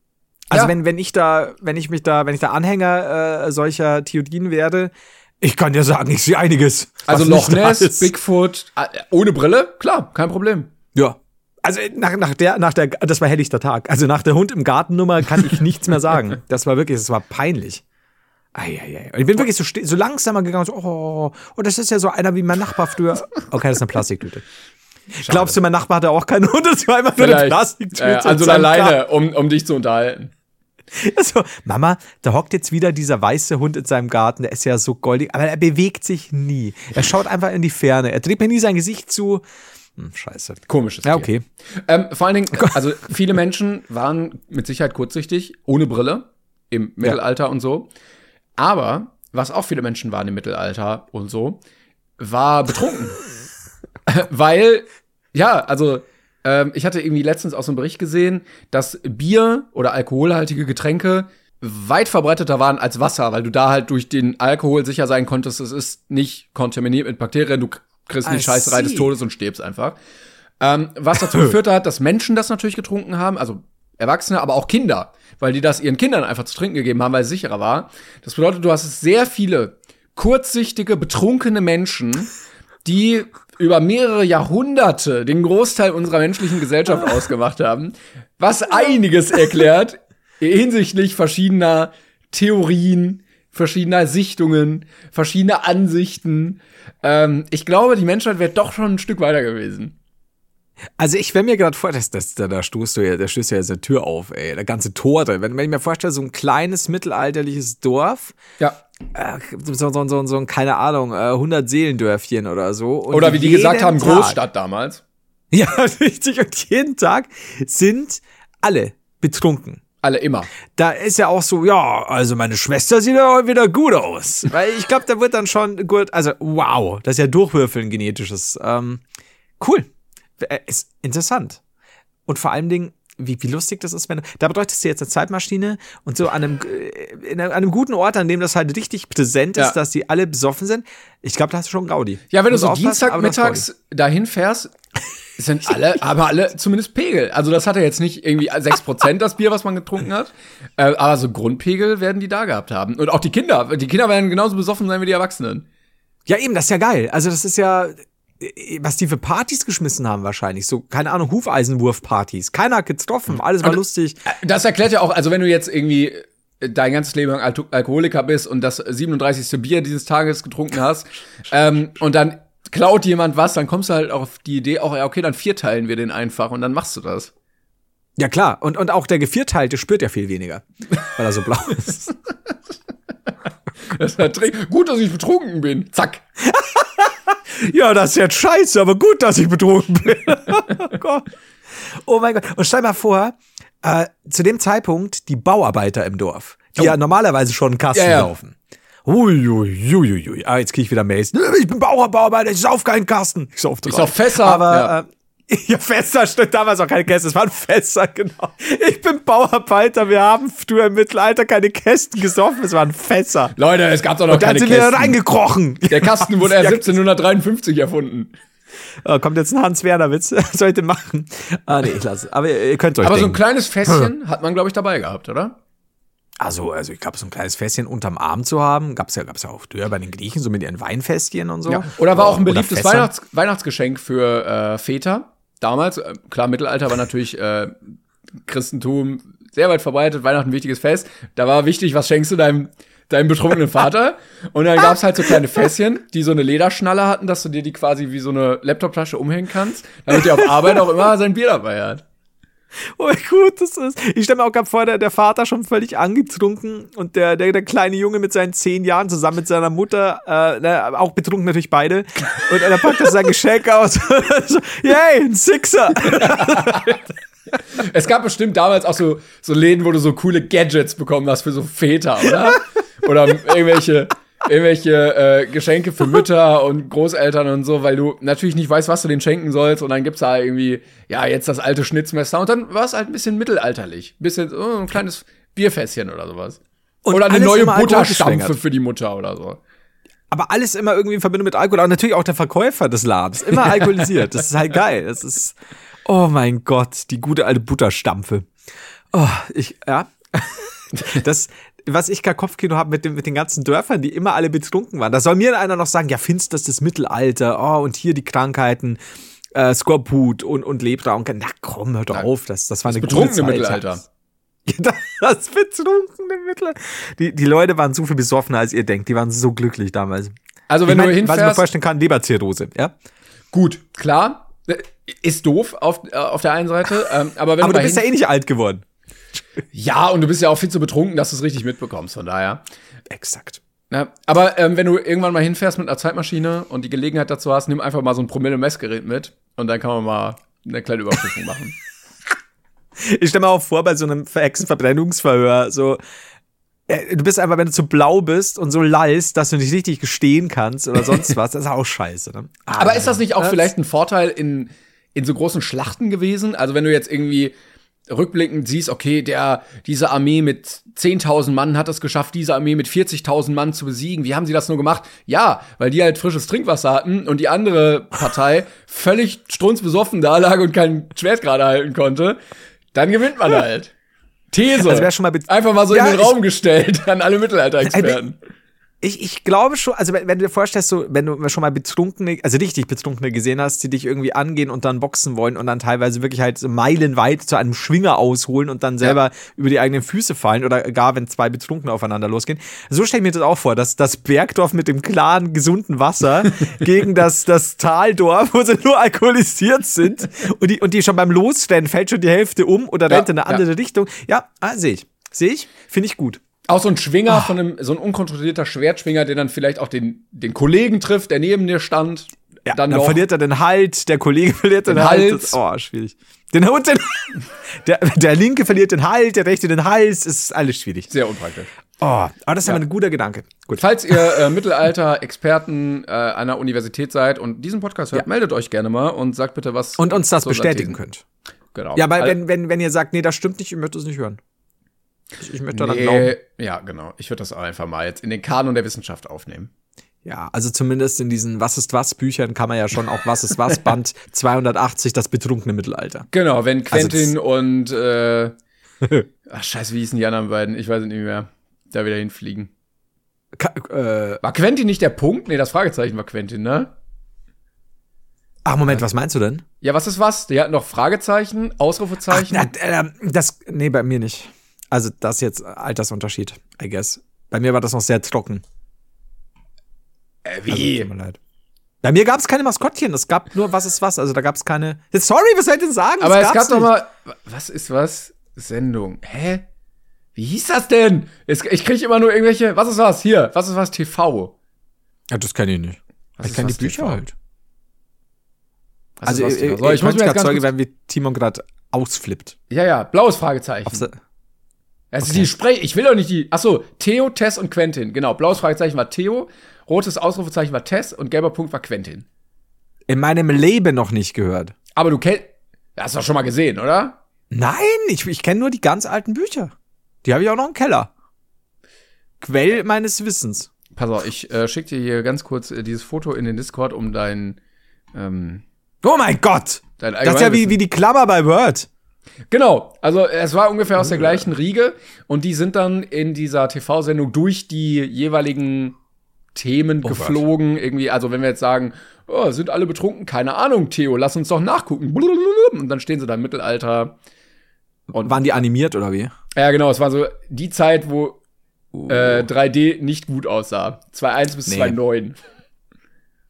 Also Ja. wenn, wenn ich da, wenn ich mich da, wenn ich da Anhänger äh, solcher Theorien werde, ich kann dir sagen, ich sehe einiges. Also Loch Ness. Bigfoot, äh, ohne Brille, klar, kein Problem. Ja. Also nach, nach der, nach der, das war helllichter Tag. Also nach der Hund im Gartennummer kann ich nichts mehr sagen. Das war wirklich, das war peinlich. Eieiei. Und ich bin wirklich so, so langsamer gegangen, so, oh, oh, das ist ja so einer wie mein Nachbar früher. Okay, das ist eine Plastiktüte. Glaubst du, mein Nachbar hatte auch keinen Hund? Das war immer nur eine. Plastiktüte. Äh, also alleine, um, um dich zu unterhalten. Also, Mama, da hockt jetzt wieder dieser weiße Hund in seinem Garten, der ist ja so goldig, aber er bewegt sich nie. Er schaut einfach in die Ferne. Er dreht mir nie sein Gesicht zu. Hm, scheiße. Komisches Ja, okay. Ähm, vor allen Dingen, also viele Menschen waren mit Sicherheit kurzsichtig, ohne Brille, im Mittelalter und so. Aber was auch viele Menschen waren im Mittelalter und so, war betrunken. Weil, ja, also ähm, ich hatte irgendwie letztens auch so einen Bericht gesehen, dass Bier oder alkoholhaltige Getränke weit verbreiteter waren als Wasser, weil du da halt durch den Alkohol sicher sein konntest, es ist nicht kontaminiert mit Bakterien, du kriegst die Scheißerei des Todes und stirbst einfach. Ähm, was dazu geführt hat, dass Menschen das natürlich getrunken haben, also Erwachsene, aber auch Kinder, weil die das ihren Kindern einfach zu trinken gegeben haben, weil es sicherer war. Das bedeutet, du hast sehr viele kurzsichtige, betrunkene Menschen, die über mehrere Jahrhunderte den Großteil unserer menschlichen Gesellschaft ausgemacht haben, was einiges erklärt hinsichtlich verschiedener Theorien, verschiedener Sichtungen, verschiedener Ansichten. Ähm, ich glaube, die Menschheit wäre doch schon ein Stück weiter gewesen. Also ich wenn mir gerade vor, dass, dass, da, da stoßt du ja, da stößt ja jetzt eine Tür auf, ey, der ganze Tor drin. Wenn, wenn ich mir vorstelle, so ein kleines mittelalterliches Dorf, Ja. äh, so, so, so, so ein, keine Ahnung, äh, 100 Seelendörfchen oder so. Oder wie die gesagt haben, Tag- Großstadt damals. Ja, richtig. Und jeden Tag sind alle betrunken. Alle immer. Da ist ja auch so, ja, also meine Schwester sieht ja heute wieder gut aus. Weil ich glaube, da wird dann schon gut, also wow, das ist ja Durchwürfeln genetisches. Ähm, cool. Äh, Ist interessant. Und vor allem Dingen, wie, wie lustig das ist, wenn du, da bräuchtest du jetzt eine Zeitmaschine und so an einem, äh, in einem, guten Ort, an dem das halt richtig präsent ist, Ja. dass die alle besoffen sind. Ich glaube, da hast du schon Gaudi. Ja, wenn du so Dienstagmittags dahin fährst, sind alle, aber alle zumindest Pegel. Also das hatte jetzt nicht irgendwie 6% das Bier, was man getrunken hat. Äh, aber so Grundpegel werden die da gehabt haben. Und auch die Kinder. Die Kinder werden genauso besoffen sein wie die Erwachsenen. Ja, eben, das ist ja geil. Also, das ist ja, was die für Partys geschmissen haben wahrscheinlich. So, keine Ahnung, Hufeisenwurf-Partys. Keiner hat getroffen, alles war lustig. Das erklärt ja auch, also wenn du jetzt irgendwie dein ganzes Leben lang Alto- Alkoholiker bist und das 37. Bier dieses Tages getrunken hast ähm, und dann klaut jemand was, dann kommst du halt auf die Idee, auch ja, okay, dann vierteilen wir den einfach und dann machst du das. Ja, klar. Und, und auch der Gevierteilte spürt ja viel weniger, weil er so blau ist. Das trink- Gut, dass ich betrunken bin. Zack. Ja, das ist jetzt scheiße, aber gut, dass ich betrunken bin. oh Gott. Oh mein Gott. Und stell mal vor, äh, zu dem Zeitpunkt die Bauarbeiter im Dorf, die Oh. ja normalerweise schon einen Kasten Ja, ja. laufen. Uiuiuiui. Ah, jetzt krieg ich wieder Mails. Ich bin Bauer, Bauarbeiter, ich sauf keinen Kasten. Ich sauf drei. Ich sauf Fässer, Aber, ja. äh, ja, Fässer stimmt damals auch keine Kästen, es waren Fässer, genau. Ich bin Bauarbeiter, wir haben früher im Mittelalter keine Kästen gesoffen, es waren Fässer. Leute, es gab doch noch Und dann keine sind wir Kästen. reingekrochen. Der Kasten wurde erst Ja, 1753 erfunden. äh, kommt jetzt ein Hans-Werner-Witz. Was soll ich denn machen? Ah, nee, ich lasse. Aber ihr, ihr könnt euch Aber so ein denken. kleines Fässchen hat man, glaube ich, dabei gehabt, oder? also, also ich glaube, so ein kleines Fässchen unterm Arm zu haben, gab's ja, gab's ja auch früher bei den Griechen, so mit ihren Weinfässchen und so. Ja. Oder war auch ein beliebtes. Weihnachts Weihnachtsgeschenk für äh, Väter. Damals, äh, klar, Mittelalter war natürlich äh, Christentum sehr weit verbreitet, Weihnachten ein wichtiges Fest. Da war wichtig, was schenkst du deinem, deinem betrunkenen Vater? Und dann gab's halt so kleine Fässchen, die so eine Lederschnalle hatten, dass du dir die quasi wie so eine Laptopflasche umhängen kannst, damit der auf Arbeit auch immer sein Bier dabei hat. Oh, wie gut das ist. Ich stelle mir auch gerade vor, der, der Vater schon völlig angetrunken und der, der, der kleine Junge mit seinen zehn Jahren zusammen mit seiner Mutter, äh, ne, auch betrunken natürlich beide. Und er packt das sein Geschenk aus. so, yay, ein Sixer. Es gab bestimmt damals auch so, so Läden, wo du so coole Gadgets bekommen hast für so Väter, oder? oder irgendwelche, irgendwelche äh, Geschenke für Mütter und Großeltern und so, weil du natürlich nicht weißt, was du denen schenken sollst. Und dann gibt's da irgendwie, ja, jetzt das alte Schnitzmesser. Und dann war es halt ein bisschen mittelalterlich. Bisschen so ein kleines Bierfässchen oder sowas. Und oder eine neue Butterstampfe für die Mutter oder so. Aber alles immer irgendwie in Verbindung mit Alkohol. Aber natürlich auch der Verkäufer des Ladens. Immer alkoholisiert. Das ist halt geil. Das ist, oh mein Gott, die gute alte Butterstampfe. Oh, ich, ja. Das, was ich gar Kopfkino habe mit, dem, mit den ganzen Dörfern, die immer alle betrunken waren. Da soll mir einer noch sagen, ja, finsterstes Mittelalter, oh, und hier die Krankheiten, äh, Skorbut und, und Lepra. Und, na komm, hör doch Ja. auf, das, das war eine Betrunkene. Mittelalter. Ja, Das betrunkene Mittelalter. Die, die Leute waren so viel besoffener, als ihr denkt. Die waren so glücklich damals. Also wenn ich du mein, was ich mir hinfährst, vorstellen kann, Leberzirrhose, ja? gut, klar, äh, ist doof auf, äh, auf der einen Seite, ähm, aber wenn Aber du, du bist ja eh nicht alt geworden. Ja, und du bist ja auch viel zu betrunken, dass du es richtig mitbekommst, von daher. Exakt. Ja, aber ähm, wenn du irgendwann mal hinfährst mit einer Zeitmaschine und die Gelegenheit dazu hast, nimm einfach mal so ein Promille-Messgerät mit und dann kann man mal eine kleine Überprüfung machen. Ich stelle mir auch vor, bei so einem Hexenverbrennungsverhör, so, äh, du bist einfach, wenn du zu blau bist und so lallst, dass du nicht richtig gestehen kannst oder sonst was, das ist auch scheiße. Ne? Aber ist das nicht auch vielleicht ein Vorteil in, in so großen Schlachten gewesen? Also wenn du jetzt irgendwie rückblickend siehst, okay, der, diese Armee mit 10.000 Mann hat es geschafft, diese Armee mit 40.000 Mann zu besiegen. Wie haben sie das nur gemacht? Ja, weil die halt frisches Trinkwasser hatten und die andere Partei völlig strunzbesoffen da lag und kein Schwert gerade halten konnte. Dann gewinnt man halt. These. Also wer schon mal Einfach mal so Ja, in den Raum gestellt an alle Mittelalter-Experten. Ich, ich glaube schon, also wenn, wenn du dir vorstellst, so, wenn du schon mal Betrunkene, also richtig Betrunkene gesehen hast, die dich irgendwie angehen und dann boxen wollen und dann teilweise wirklich halt so meilenweit zu einem Schwinger ausholen und dann selber über die eigenen Füße fallen oder gar wenn zwei Betrunkene aufeinander losgehen. So stelle ich mir das auch vor, dass das Bergdorf mit dem klaren, gesunden Wasser gegen das, das Taldorf, wo sie nur alkoholisiert sind und die, und die schon beim Losstellen fällt schon die Hälfte um oder Ja, rennt in eine ja. andere Richtung. Ja, ah, sehe ich. Sehe ich, finde ich gut. Auch so ein Schwinger Ah. von einem, so ein unkontrollierter Schwertschwinger, der dann vielleicht auch den, den Kollegen trifft, der neben dir stand. Ja, dann dann, verliert er den Halt, der Kollege verliert den, Den Halt. Hals. Das- Oh, schwierig. Den Hund, den, der, der Linke verliert den Halt, der Rechte den Hals. ist alles schwierig. Sehr unpraktisch. Oh, aber das ist ja. ein guter Gedanke. Gut. Falls ihr äh, Mittelalter-Experten äh, einer Universität seid und diesen Podcast hört, Ja. meldet euch gerne mal und sagt bitte, was. Und uns das bestätigen könnt. Genau. Ja, weil Al- wenn, wenn, wenn ihr sagt, nee, das stimmt nicht, ich möchte es nicht hören. Ich, ich möchte daran nee, glauben. ja, genau. Ich würde das einfach mal jetzt in den Kanon der Wissenschaft aufnehmen. Ja, also zumindest in diesen Was ist was Büchern kann man ja schon auch Was ist was Band 280 das betrunkene Mittelalter. Genau, wenn Also Quentin und äh, ach scheiße, wie hießen die anderen beiden? Ich weiß nicht mehr. Da wieder hinfliegen. Ka äh, War Quentin nicht der Punkt? Nee, das Fragezeichen war Quentin, ne? ach Moment, was meinst du denn? Ja, was ist was? Die hatten noch Fragezeichen, Ausrufezeichen. Ach, na, äh, das, nee, bei mir nicht. Also das jetzt Altersunterschied, I guess. Bei mir war das noch sehr trocken. äh, Also, wie? tut mir leid. Bei mir gab es keine Maskottchen, es gab nur was ist was. Also da gab es keine. Sorry, was soll ich denn sagen? Aber es gab doch mal. Was ist was? Sendung. Hä? Wie hieß das denn? Es, ich kriege immer nur irgendwelche. Was ist was? Hier. Was ist was? TV. Ja, das kenne ich nicht. Was ich kenne die Bücher TV? halt. Was Also was ich, TV? ich, So, ich, ich muss mir jetzt gerade ganz Zeuge werden, wie Timon gerade ausflippt. Ja, ja. Blaues Fragezeichen. Auf Es ist die Spray. Ich will doch nicht die. Ach so. Theo, Tess und Quentin. Genau. Blaues Fragezeichen war Theo. Rotes Ausrufezeichen war Tess und gelber Punkt war Quentin. In meinem Leben noch nicht gehört. Aber du kennst. Hast du doch schon mal gesehen, oder? Nein, ich, ich kenne nur die ganz alten Bücher. Die habe ich auch noch im Keller. Quell meines Wissens. Pass auf, ich äh, schick dir hier ganz kurz äh, dieses Foto in den Discord, um dein, ähm, Oh mein Gott! dein Das ist ja wie, wie die Klammer bei Word. Genau, also es war ungefähr aus der gleichen Riege und die sind dann in dieser TV-Sendung durch die jeweiligen Themen Oh geflogen. Irgendwie, also wenn wir jetzt sagen, oh, sind alle betrunken? Keine Ahnung, Theo, lass uns doch nachgucken. Und dann stehen sie da im Mittelalter. Und Waren die animiert oder wie? ja, genau, es war so die Zeit, wo äh, 3D nicht gut aussah. 2.1 bis Nee. 2.9.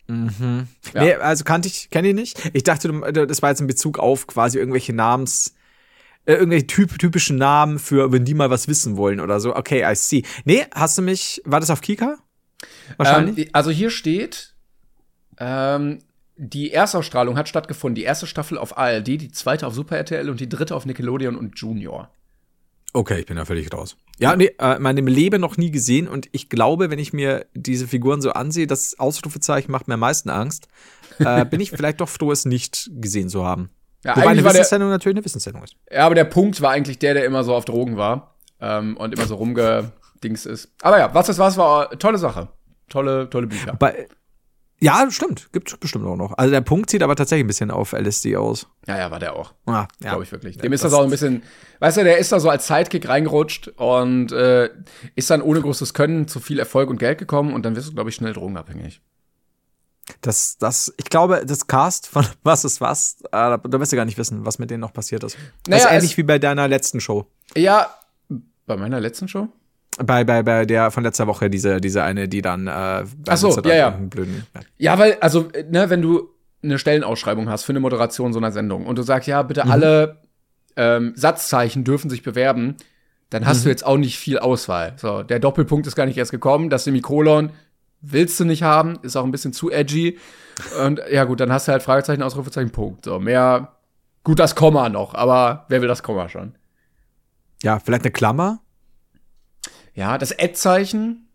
Ja. Nee, also kannte ich, kenne ich nicht. Ich dachte, das war jetzt in Bezug auf quasi irgendwelche Namens, äh, irgendwelche typ, typischen Namen für, wenn die mal was wissen wollen oder so. Okay, I see. Nee, hast du mich, war das auf Kika? Wahrscheinlich. Ähm, also hier steht, ähm, die Erstausstrahlung hat stattgefunden. Die erste Staffel auf ARD, die zweite auf Super RTL und die dritte auf Nickelodeon und Junior. okay, ich bin da völlig raus. Ja, nee, äh, in meinem Leben noch nie gesehen und ich glaube, wenn ich mir diese Figuren so ansehe, das Ausrufezeichen macht mir am meisten Angst. Äh, bin ich vielleicht doch froh, es nicht gesehen zu haben. Ja, Wobei eine eigentlich war der, Wissenssendung natürlich eine Wissenssendung ist. ja, aber der Punkt war eigentlich der, der immer so auf Drogen war ähm, und immer so rumgedings ist. Aber ja, was ist was war tolle Sache. Tolle, tolle Bücher. Bei, ja, stimmt. Gibt bestimmt auch noch. Also der Punkt sieht aber tatsächlich ein bisschen auf LSD aus. Ja, ja, war der auch. Ah, ja. Glaube ich wirklich. Dem ist das auch ein bisschen, weißt du, der ist da so als Sidekick reingerutscht und äh, ist dann ohne großes Können zu viel Erfolg und Geld gekommen und dann wirst du, glaube ich, schnell drogenabhängig. Das, das, ich glaube, das Cast von Was ist was, äh, da, wirst du gar nicht wissen, was mit denen noch passiert ist. Naja, das ist ähnlich wie bei deiner letzten Show. Ja, bei meiner letzten Show? Bei, bei, bei der von letzter Woche, diese, diese eine, die dann äh, Ach so, ja, ja. Blöden, ja. Ja, weil, also, ne, wenn du eine Stellenausschreibung hast für eine Moderation so einer Sendung und du sagst, ja, bitte alle ähm, Satzzeichen dürfen sich bewerben, dann hast du jetzt auch nicht viel Auswahl. So, der Doppelpunkt ist gar nicht erst gekommen, das Semikolon willst du nicht haben, ist auch ein bisschen zu edgy. Und ja, gut, dann hast du halt Fragezeichen, Ausrufezeichen, Punkt. So, mehr, gut, das Komma noch, aber wer will das Komma schon? ja, vielleicht eine Klammer. Ja, das Ad-Zeichen.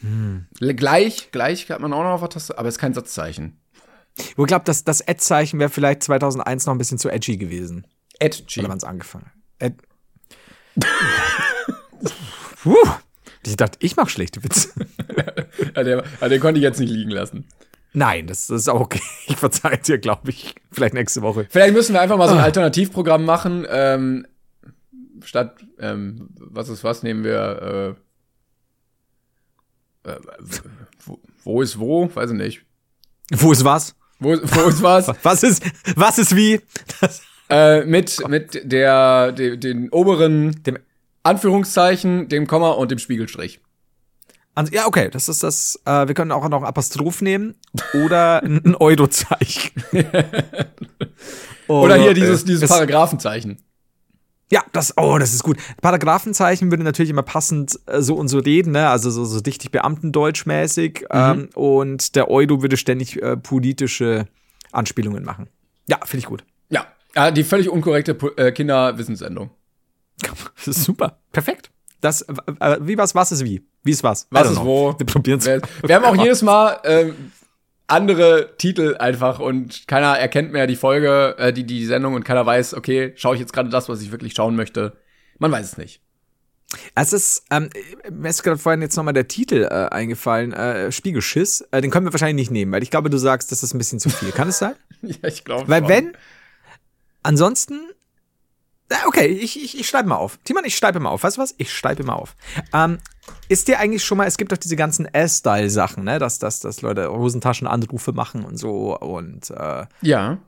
Hm. Gleich, gleich hat man auch noch auf der Taste, aber es ist kein Satzzeichen. Ich glaube, das, das Ad-Zeichen wäre vielleicht 2001 noch ein bisschen zu edgy gewesen. Edgy. Oder man es angefangen Ad Puh. Ich dachte, ich mache schlechte Witze. ja, den, den konnte ich jetzt nicht liegen lassen. Nein, das, das ist auch okay. Ich verzeihe dir, glaube ich, vielleicht nächste Woche. Vielleicht müssen wir einfach mal so ein ah. Alternativprogramm machen. Ähm, statt, ähm, was ist was, nehmen wir, äh, äh, wo, wo, ist wo? Weiß ich nicht. Wo ist was? Wo, wo ist was? was ist, was ist wie? äh, mit, mit der, de, den oberen, dem Anführungszeichen, dem Komma und dem Spiegelstrich. Also, ja, okay, das ist das. Äh, wir können auch noch ein Apostroph nehmen oder ein Eurozeichen. oder, hier dieses, dieses Paragraphenzeichen. Ja, das, oh, das ist gut. Paragraphenzeichen würde natürlich immer passend äh, so und so reden, ne? Also so, so dichtig Beamtendeutschmäßig. Mhm. Ähm, und der Euro würde ständig äh, politische Anspielungen machen. Ja, finde ich gut. Ja, ja die völlig unkorrekte äh, Kinderwissenssendung. Das ist super. Perfekt. Das, äh, wie was, was ist wie? Wie ist was? Was ist know. wo? Wir probieren es. Wir, wir haben auch jedes Mal äh, andere Titel einfach und keiner erkennt mehr die Folge, äh, die, die Sendung und keiner weiß, okay, schaue ich jetzt gerade das, was ich wirklich schauen möchte. Man weiß es nicht. Es ist, ähm, mir ist gerade vorhin jetzt nochmal der Titel äh, eingefallen, äh, Spiegelschiss. Äh, den können wir wahrscheinlich nicht nehmen, weil ich glaube, du sagst, das ist ein bisschen zu viel. Kann es sein? ja, ich glaube. Weil schon. wenn, ansonsten Okay, ich, ich, ich schreibe mal auf. Timon, ich schreibe mal auf. Weißt du was? Ich schreibe mal auf. Ähm, ist dir eigentlich schon mal, es gibt doch diese ganzen S-Style-Sachen, ne? Dass, dass, dass Leute Hosentaschenanrufe machen und so und äh, Ja.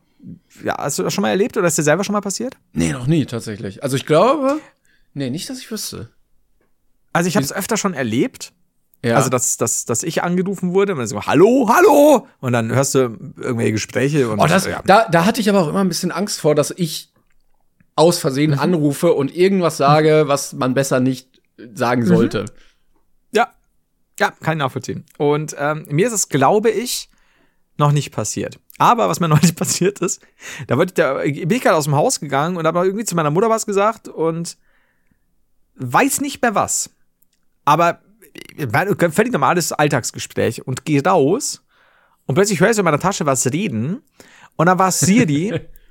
Ja, hast du das schon mal erlebt oder ist dir selber schon mal passiert? Nee, noch nie tatsächlich. Also ich glaube, nee, nicht, dass ich wüsste. Also ich habe es öfter schon erlebt. Ja. Also, dass, dass, dass ich angerufen wurde und dann so, hallo, hallo! Und dann hörst du irgendwelche Gespräche und. Oh, das, ja. da, da hatte ich aber auch immer ein bisschen Angst vor, dass ich aus Versehen mhm. anrufe und irgendwas sage, was man besser nicht sagen mhm. sollte. Mhm. Ja, ja, kann ich nachvollziehen. Und ähm, mir ist es, glaube ich, noch nicht passiert. Aber was mir nicht passiert ist, da wollte ich, da bin ich gerade aus dem Haus gegangen und habe irgendwie zu meiner Mutter was gesagt und weiß nicht mehr was. Aber völlig normales Alltagsgespräch und gehe raus und plötzlich höre ich in meiner Tasche was reden und dann war Siri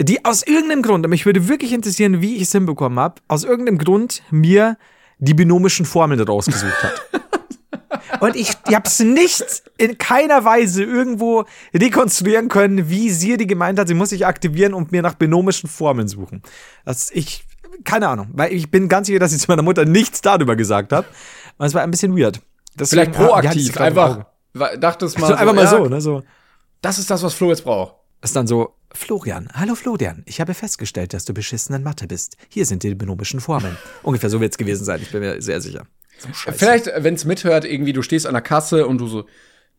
die aus irgendeinem Grund, mich würde wirklich interessieren, wie ich es hinbekommen habe, aus irgendeinem Grund mir die binomischen Formeln rausgesucht hat. Und ich, ich habe es nicht in keiner Weise irgendwo rekonstruieren können, wie Siri gemeint hat, sie muss sich aktivieren und mir nach binomischen Formeln suchen. Das ich keine Ahnung, weil ich bin ganz sicher, dass ich zu meiner Mutter nichts darüber gesagt habe. Und es war ein bisschen weird. Deswegen, Vielleicht proaktiv, einfach dachtest mal so, einfach mal ja, so, ne, so. Das ist das, was Flo jetzt braucht. Ist dann so, Florian, hallo Florian, ich habe festgestellt, dass du beschissen in Mathe bist. Hier sind die binomischen Formeln. Ungefähr so wird es gewesen sein, ich bin mir sehr sicher. So Vielleicht, wenn es mithört, irgendwie, du stehst an der Kasse und du so,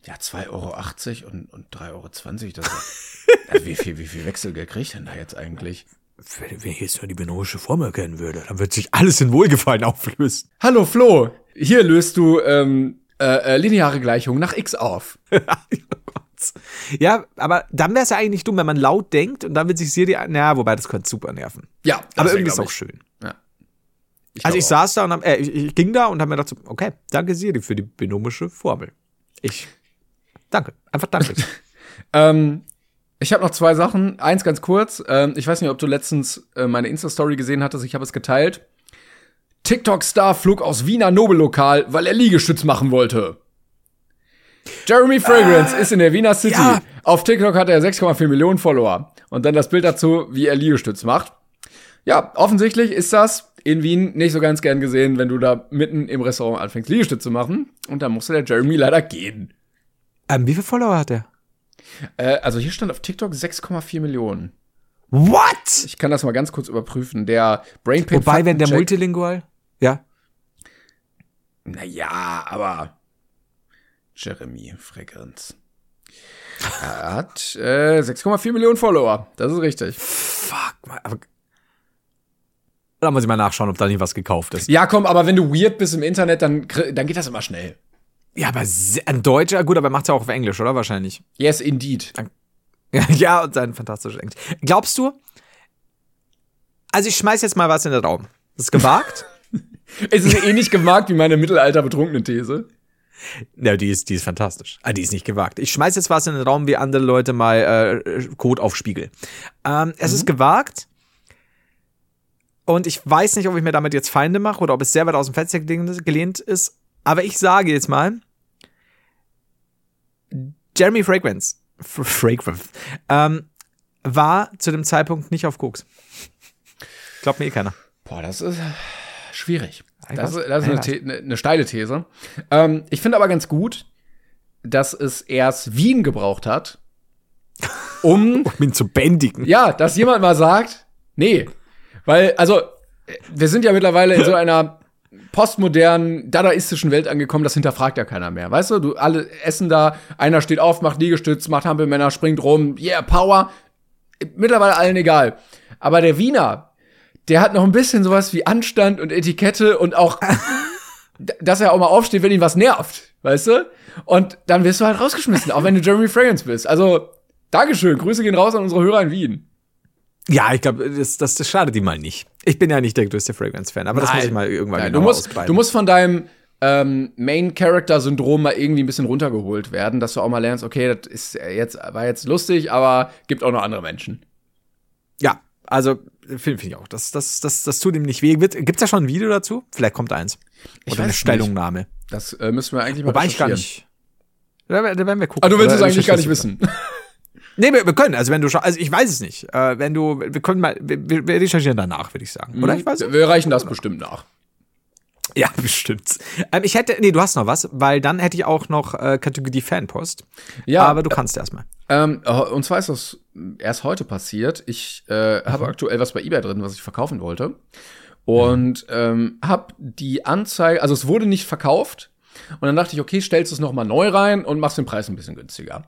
ja, 2,80 Euro und, und 3,20 Euro, das ja, wie, viel, wie viel Wechselgeld kriege ich denn da jetzt eigentlich? Wenn, wenn ich jetzt nur die binomische Formel kennen würde, dann wird sich alles in Wohlgefallen auflösen. Hallo Flo, hier löst du ähm, äh, äh, lineare Gleichungen nach x auf. Ja, aber dann wäre es ja eigentlich dumm, wenn man laut denkt und dann wird sich Siri, naja, wobei das könnte super nerven. Ja, aber irgendwie ist auch schön. Ja. Ich also ich auch. saß da und hab, äh, ich, ich, ging da und habe mir gedacht, okay, danke Siri für die binomische Formel. Ich, danke, einfach danke. ähm, ich habe noch zwei Sachen. Eins ganz kurz. Ähm, ich weiß nicht, ob du letztens äh, meine Insta-Story gesehen hattest. Ich habe es geteilt. TikTok-Star flog aus Wiener Nobellokal, weil er Liegestütz machen wollte. Jeremy Fragrance äh, ist in der Wiener City. Ja. Auf TikTok hat er 6,4 Millionen Follower. Und dann das Bild dazu, wie er Liegestütz macht. Ja, offensichtlich ist das in Wien nicht so ganz gern gesehen, wenn du da mitten im Restaurant anfängst, Liegestütz zu machen. Und dann musste der Jeremy leider gehen. Ähm, wie viele Follower hat er? Äh, also hier stand auf TikTok 6,4 Millionen. What? Ich kann das mal ganz kurz überprüfen. Der Brainpain. Wobei, wenn der Multilingual, ja. Naja, aber Jeremy Fragrance. Er hat äh, 6,4 Millionen Follower. Das ist richtig. Fuck, aber da muss ich mal nachschauen, ob da nicht was gekauft ist. Ja, komm, aber wenn du weird bist im Internet, dann, dann geht das immer schnell. Ja, aber ein Deutscher, gut, aber er macht ja auch auf Englisch, oder? Wahrscheinlich. Yes, indeed. Ja, und sein fantastisches Englisch. Glaubst du? Also ich schmeiß jetzt mal was in den Raum. Das ist gewagt. Es ist eh nicht gewagt wie meine Mittelalter betrunkene These. Ja, die ist, die ist fantastisch. Ah, die ist nicht gewagt. Ich schmeiß jetzt was in den Raum, wie andere Leute mal äh, Code auf Spiegel. Ähm, es ist gewagt. Und ich weiß nicht, ob ich mir damit jetzt Feinde mache oder ob es sehr weit aus dem Fenster gelehnt ist. Aber ich sage jetzt mal, Jeremy Fragrance, Fragrance, ähm, war zu dem Zeitpunkt nicht auf Koks. Glaubt mir eh keiner. Boah, das ist schwierig. Das, ist- das ist eine, eine, steile These. Ähm, ich finde aber ganz gut, dass es erst Wien gebraucht hat, um Um ihn zu bändigen. ja, dass jemand mal sagt, nee, weil also wir sind ja mittlerweile in so einer postmodernen, dadaistischen Welt angekommen, das hinterfragt ja keiner mehr. Weißt du, du alle essen da, einer steht auf, macht Liegestütz, macht Hampelmänner, springt rum, yeah, Power. Mittlerweile allen egal. Aber der Wiener, der hat noch ein bisschen sowas wie Anstand und Etikette und auch, dass er auch mal aufsteht, wenn ihn was nervt, weißt du? Und dann wirst du halt rausgeschmissen, auch wenn du Jeremy Fragrance bist. Also, Dankeschön, Grüße gehen raus an unsere Hörer in Wien. Ja, ich glaube, das, das, das schadet ihm mal nicht. Ich bin ja nicht der größte Fragrance-Fan, aber das muss ich mal irgendwann Nein, du, genauer musst, ausbreiten. du musst von deinem ähm, Main-Character-Syndrom mal irgendwie ein bisschen runtergeholt werden, dass du auch mal lernst, okay, das ist jetzt, war jetzt lustig, aber gibt auch noch andere Menschen. Ja, also finde find ich auch. Das, das, das, das tut ihm nicht weh. Wird, gibt's da schon ein Video dazu? Vielleicht kommt eins. Ich Oder eine es Stellungnahme. Das äh, müssen wir eigentlich mal Wobei ich gar nicht. Da, da werden wir gucken. Ah, du willst es eigentlich gar nicht wissen. Nee, wir, wir können. Also wenn du schon, also ich weiß es nicht. Äh, wenn du, wir können mal, wir, wir recherchieren danach, würde ich sagen. Oder? Ich weiß nicht. Wir reichen das bestimmt nach. Ja, bestimmt. Ähm, ich hätte, nee, du hast noch was, weil dann hätte ich auch noch äh, Kategorie Fanpost. Ja. Aber du kannst erstmal. Ähm, und zwar ist das erst heute passiert. Ich äh, habe aktuell was bei eBay drin, was ich verkaufen wollte. Und ähm, habe die Anzeige, also es wurde nicht verkauft. Und dann dachte ich, okay, stellst du es noch mal neu rein und machst den Preis ein bisschen günstiger.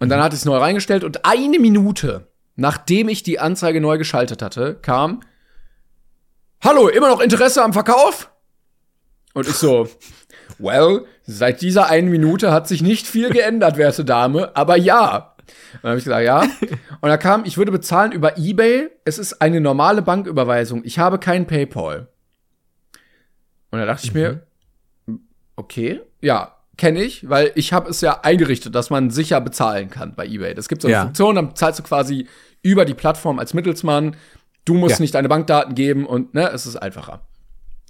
Und dann hatte ich es neu reingestellt und eine Minute, nachdem ich die Anzeige neu geschaltet hatte, kam, Hallo, immer noch Interesse am Verkauf? Und ich so, well, seit dieser einen Minute hat sich nicht viel geändert, werte Dame, aber ja. Und dann habe ich gesagt, ja. Und da kam, ich würde bezahlen über eBay. Es ist eine normale Banküberweisung. Ich habe kein PayPal. Und da dachte ich mir, okay, ja, kenne ich, weil ich habe es ja eingerichtet, dass man sicher bezahlen kann bei eBay. Das gibt so eine Ja. Funktion, dann zahlst du quasi über die Plattform als Mittelsmann. Du musst Ja. nicht deine Bankdaten geben und ne, es ist einfacher.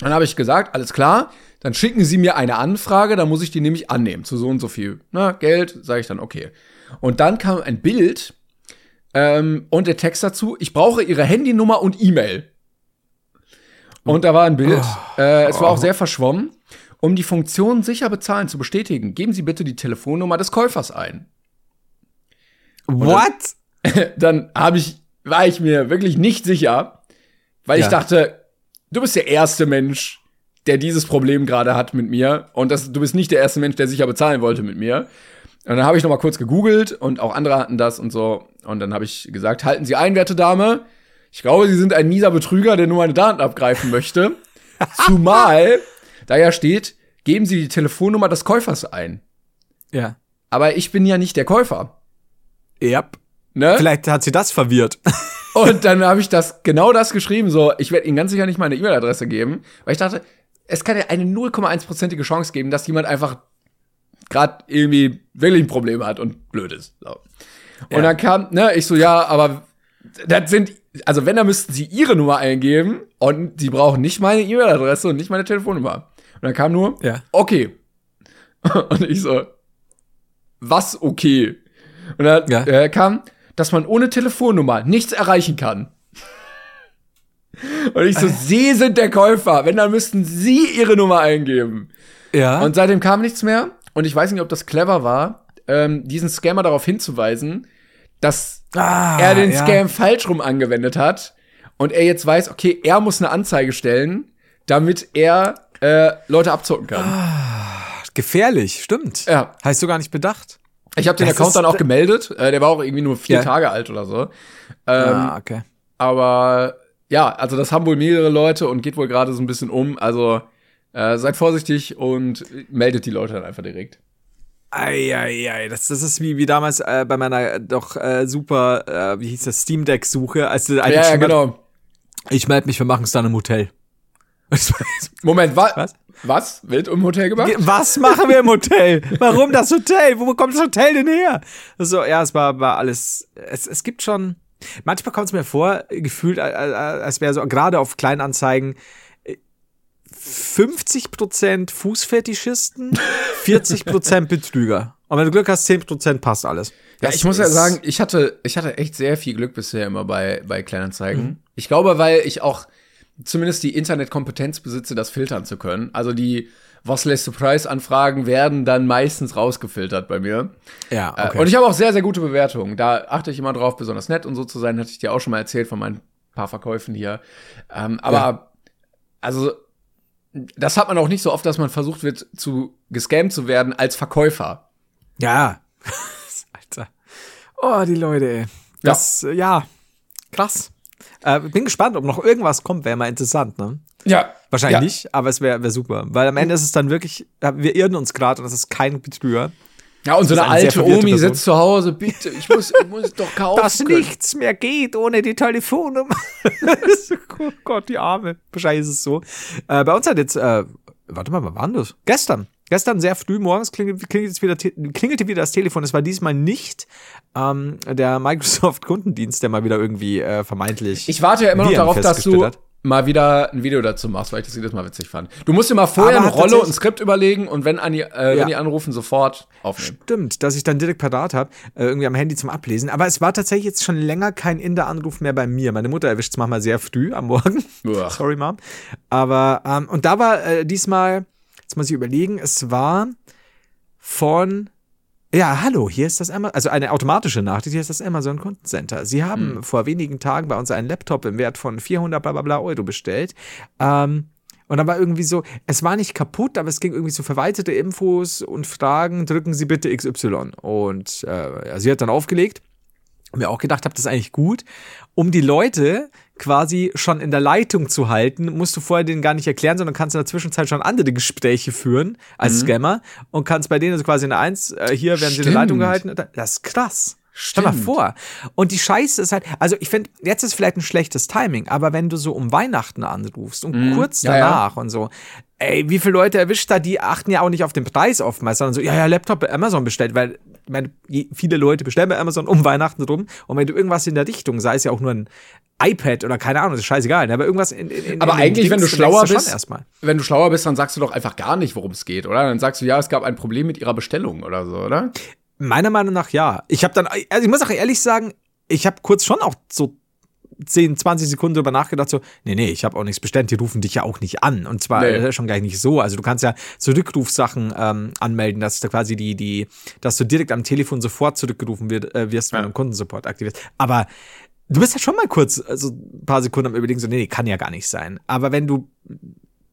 Dann habe ich gesagt, alles klar, dann schicken Sie mir eine Anfrage, dann muss ich die nämlich annehmen zu so und so viel ne, Geld, sage ich dann okay. Und dann kam ein Bild ähm, und der Text dazu, ich brauche Ihre Handynummer und E-Mail. Und da war ein Bild, äh, es war auch sehr verschwommen. Um die Funktion sicher bezahlen zu bestätigen, geben Sie bitte die Telefonnummer des Käufers ein. What? Dann habe ich, war ich mir wirklich nicht sicher, weil ich Ja. dachte, du bist der erste Mensch, der dieses Problem gerade hat mit mir und das, du bist nicht der erste Mensch, der sicher bezahlen wollte mit mir. Und dann habe ich noch mal kurz gegoogelt und auch andere hatten das und so und dann habe ich gesagt, halten Sie ein, werte Dame. Ich glaube, Sie sind ein mieser Betrüger, der nur meine Daten abgreifen möchte. Zumal da ja steht, geben Sie die Telefonnummer des Käufers ein. Ja. Aber ich bin ja nicht der Käufer. Ja. Ne? Vielleicht hat sie das verwirrt. Und dann habe ich das genau das geschrieben, so, ich werde Ihnen ganz sicher nicht meine E-Mail-Adresse geben, weil ich dachte, es kann ja eine 0,1%ige Chance geben, dass jemand einfach gerade irgendwie wirklich ein Problem hat und blöd ist. So. Und Ja. dann kam, ne, ich so, ja, aber das sind, also wenn, dann müssten Sie Ihre Nummer eingeben und Sie brauchen nicht meine E-Mail-Adresse und nicht meine Telefonnummer. Und dann kam nur, Ja. okay. Und ich so, was okay? Und dann Ja. äh, kam, dass man ohne Telefonnummer nichts erreichen kann. Und ich so, Sie sind der Käufer. Wenn, dann müssten Sie Ihre Nummer eingeben. Ja. Und seitdem kam nichts mehr. Und ich weiß nicht, ob das clever war, ähm, diesen Scammer darauf hinzuweisen, dass ah, er den ja. Scam falsch rum angewendet hat. Und er jetzt weiß, okay, er muss eine Anzeige stellen, damit er äh, Leute abzocken kann. Gefährlich, stimmt. Ja. Heißt du gar nicht bedacht? Ich habe den Das Account dann auch gemeldet. Äh, der war auch irgendwie nur vier Ja. Tage alt oder so. Ähm, ah, okay. Aber ja, also das haben wohl mehrere Leute und geht wohl gerade so ein bisschen um. Also äh, seid vorsichtig und meldet die Leute dann einfach direkt. Eieiei, das, das ist wie, wie damals äh, bei meiner äh, doch äh, super, äh, wie hieß das, Steam Deck-Suche, als du Ja, ja, genau. Ich melde mich, wir machen es dann im Hotel. Moment, wa was? Was? Wild im Hotel gemacht? Was machen wir im Hotel? Warum das Hotel? Wo kommt das Hotel denn her? So, ja, es war, war alles. Es, es gibt schon. Manchmal kommt es mir vor, gefühlt, als wäre so, gerade auf Kleinanzeigen, 50% Fußfetischisten, 40% Betrüger. Und wenn du Glück hast, 10% passt alles. Ja, ich muss ja sagen, ich hatte, ich hatte echt sehr viel Glück bisher immer bei, bei Kleinanzeigen. Mhm. Ich glaube, weil ich auch zumindest die Internetkompetenz besitze, das filtern zu können. Also die Was lässt Surprise Anfragen werden dann meistens rausgefiltert bei mir. Ja, äh, okay. Und ich habe auch sehr, sehr gute Bewertungen. Da achte ich immer drauf, besonders nett und so zu sein, hatte ich dir auch schon mal erzählt von meinen paar Verkäufen hier. Ähm, aber, ja. also, das hat man auch nicht so oft, dass man versucht wird, zu gescammt zu werden als Verkäufer. Ja. Alter. Oh, die Leute, ey. Das, ja, ja krass. Äh, bin gespannt, ob noch irgendwas kommt, wäre mal interessant, ne? Ja. Wahrscheinlich ja. nicht, aber es wäre wär super. Weil am Ende ist es dann wirklich, wir irren uns gerade und es ist kein Betrüger. Ja, und so eine alte Omi Person. sitzt zu Hause, bitte, ich muss, ich muss doch kaufen. Dass können. nichts mehr geht ohne die Telefonnummer. oh Gott, die Arme. Wahrscheinlich ist es so. Äh, bei uns hat jetzt, äh, warte mal, wann war das? Gestern. Gestern sehr früh morgens klingelte, klingelte, wieder, klingelte wieder das Telefon. Es war diesmal nicht ähm, der Microsoft-Kundendienst, der mal wieder irgendwie äh, vermeintlich. Ich warte ja immer noch darauf, dass du hat. Mal wieder ein Video dazu machst, weil ich das jedes Mal witzig fand. Du musst dir mal vorher eine Rolle und ein Skript überlegen und wenn, an die, äh, ja. wenn die anrufen, sofort aufnehmen. Stimmt, dass ich dann direkt parat habe, äh, irgendwie am Handy zum Ablesen. Aber es war tatsächlich jetzt schon länger kein Inder-Anruf mehr bei mir. Meine Mutter erwischt es manchmal sehr früh am Morgen. Sorry, Mom. Aber, ähm, und da war äh, diesmal Jetzt muss ich überlegen, es war von ja, hallo, hier ist das Amazon, also eine automatische Nachricht, hier ist das Amazon Kundencenter. Sie haben hm. vor wenigen Tagen bei uns einen Laptop im Wert von 400 bla bla bla Euro bestellt. Ähm, und dann war irgendwie so, es war nicht kaputt, aber es ging irgendwie so verweiterte Infos und Fragen, drücken Sie bitte XY. Und äh, sie hat dann aufgelegt mir auch gedacht habe, das ist eigentlich gut, um die Leute quasi schon in der Leitung zu halten, musst du vorher denen gar nicht erklären, sondern kannst in der Zwischenzeit schon andere Gespräche führen als mhm. Scammer und kannst bei denen so quasi eine Eins, äh, hier werden Stimmt. sie in der Leitung gehalten. Das ist krass. Stimmt. Stell mal vor. Und die Scheiße ist halt, also ich finde, jetzt ist vielleicht ein schlechtes Timing, aber wenn du so um Weihnachten anrufst und mhm. kurz danach ja, ja. und so, ey, wie viele Leute erwischt da, die achten ja auch nicht auf den Preis oftmals, sondern so, ja, ja, Laptop bei Amazon bestellt, weil meine, viele Leute bestellen bei Amazon um Weihnachten rum und wenn du irgendwas in der Richtung, sei es ja auch nur ein iPad oder keine Ahnung, das ist scheißegal, ne? aber irgendwas in, in Aber in eigentlich, wenn du schlauer bist, erstmal. wenn du schlauer bist, dann sagst du doch einfach gar nicht, worum es geht, oder? Dann sagst du, ja, es gab ein Problem mit ihrer Bestellung oder so, oder? Meiner Meinung nach ja. Ich habe dann, also ich muss auch ehrlich sagen, ich habe kurz schon auch so 10, 20 Sekunden drüber nachgedacht, so, nee, nee, ich habe auch nichts bestellt, die rufen dich ja auch nicht an. Und zwar nee. schon gar nicht so. Also du kannst ja Zurückrufsachen ähm, anmelden, dass du quasi die, die, dass du direkt am Telefon sofort zurückgerufen wird, äh, wirst, wenn ja. du einen Kundensupport aktivierst. Aber du bist ja schon mal kurz, also ein paar Sekunden am überlegen, so, nee, nee, kann ja gar nicht sein. Aber wenn du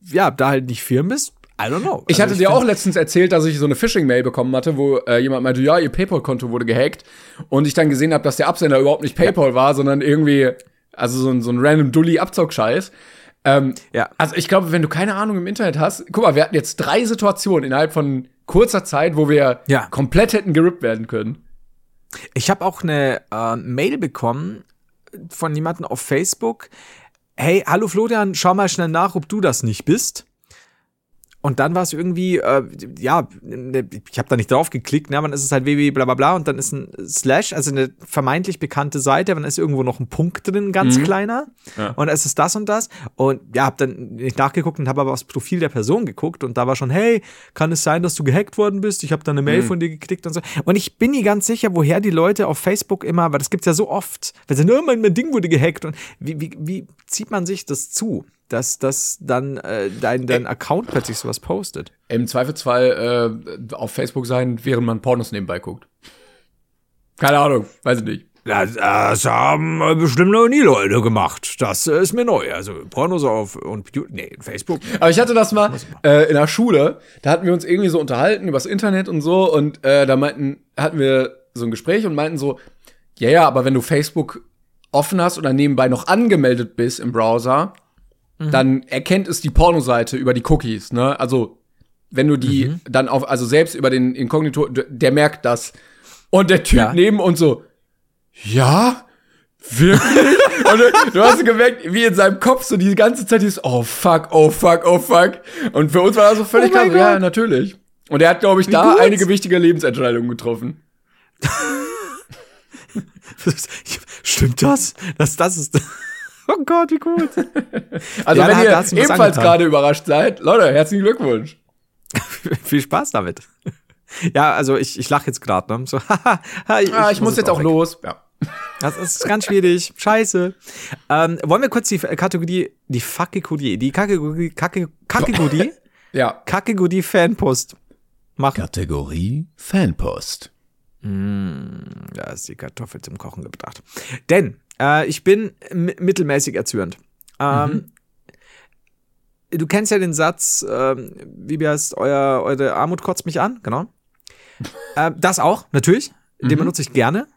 ja, da halt nicht firm bist, I don't know. Ich also hatte ich dir auch letztens erzählt, dass ich so eine Phishing-Mail bekommen hatte, wo äh, jemand meinte, ja, ihr PayPal-Konto wurde gehackt. Und ich dann gesehen habe, dass der Absender überhaupt nicht PayPal ja. war, sondern irgendwie also so ein, so ein random Dully-Abzock-Scheiß. Ähm, ja. Also ich glaube, wenn du keine Ahnung im Internet hast, guck mal, wir hatten jetzt drei Situationen innerhalb von kurzer Zeit, wo wir ja. komplett hätten gerippt werden können. Ich habe auch eine äh, Mail bekommen von jemandem auf Facebook. Hey, hallo Florian, schau mal schnell nach, ob du das nicht bist. Und dann war es irgendwie, äh, ja, ne, ich habe da nicht drauf geklickt, ne, dann ist es halt www bla bla bla und dann ist ein Slash, also eine vermeintlich bekannte Seite, dann ist irgendwo noch ein Punkt drin, ganz mhm. kleiner. Ja. Und es ist das und das. Und ja, hab dann nicht nachgeguckt und habe aber aufs Profil der Person geguckt und da war schon, hey, kann es sein, dass du gehackt worden bist? Ich habe da eine Mail mhm. von dir geklickt und so. Und ich bin nie ganz sicher, woher die Leute auf Facebook immer, weil das gibt's ja so oft, wenn sie, nur mein, mein Ding wurde gehackt und wie, wie, wie zieht man sich das zu? Dass das dann äh, dein, dein Account plötzlich sowas postet. Im Zweifelsfall äh, auf Facebook sein, während man Pornos nebenbei guckt. Keine Ahnung, weiß ich nicht. Das, das haben bestimmt noch nie Leute gemacht. Das ist mir neu. Also Pornos auf und nee, Facebook. Aber ich hatte das mal äh, in der Schule. Da hatten wir uns irgendwie so unterhalten übers Internet und so und äh, da meinten hatten wir so ein Gespräch und meinten so, ja ja, aber wenn du Facebook offen hast oder nebenbei noch angemeldet bist im Browser, Mhm. dann erkennt es die Pornoseite über die Cookies, ne? Also, wenn du die mhm. dann auf, also selbst über den Inkognito, der merkt das. Und der Typ ja. neben uns so, ja, Wirklich? Und du, hast gemerkt, wie in seinem Kopf so die ganze Zeit ist, oh fuck, oh fuck, oh fuck. Und für uns war das so völlig Oh klar, ja, natürlich. Und er hat, glaube ich, Wie da gut. einige wichtige Lebensentscheidungen getroffen. Stimmt das? Das, das ist. Oh Gott, wie gut. Also Ja, wenn da- ihr ebenfalls gerade überrascht seid, Leute, herzlichen Glückwunsch. Viel Spaß damit. Ja, also ich, ich lache jetzt gerade, ne? So, haha, ich, Ah, ich, muss jetzt auch weg. los. Ja. Das ist ganz schwierig. Scheiße. Ähm, wollen wir kurz die Kategorie, die Kategorie, die Kategorie, Kacke- Kategorie, Ja. Kategorie Fanpost machen? Kategorie Fanpost. Da ist die Kartoffel zum Kochen gebracht. Denn äh, ich bin mi- mittelmäßig erzürnt. Ähm, Du kennst ja den Satz, ähm, wie heißt euer, eure Armut kotzt mich an, genau. äh, das auch, natürlich. Den benutze ich gerne.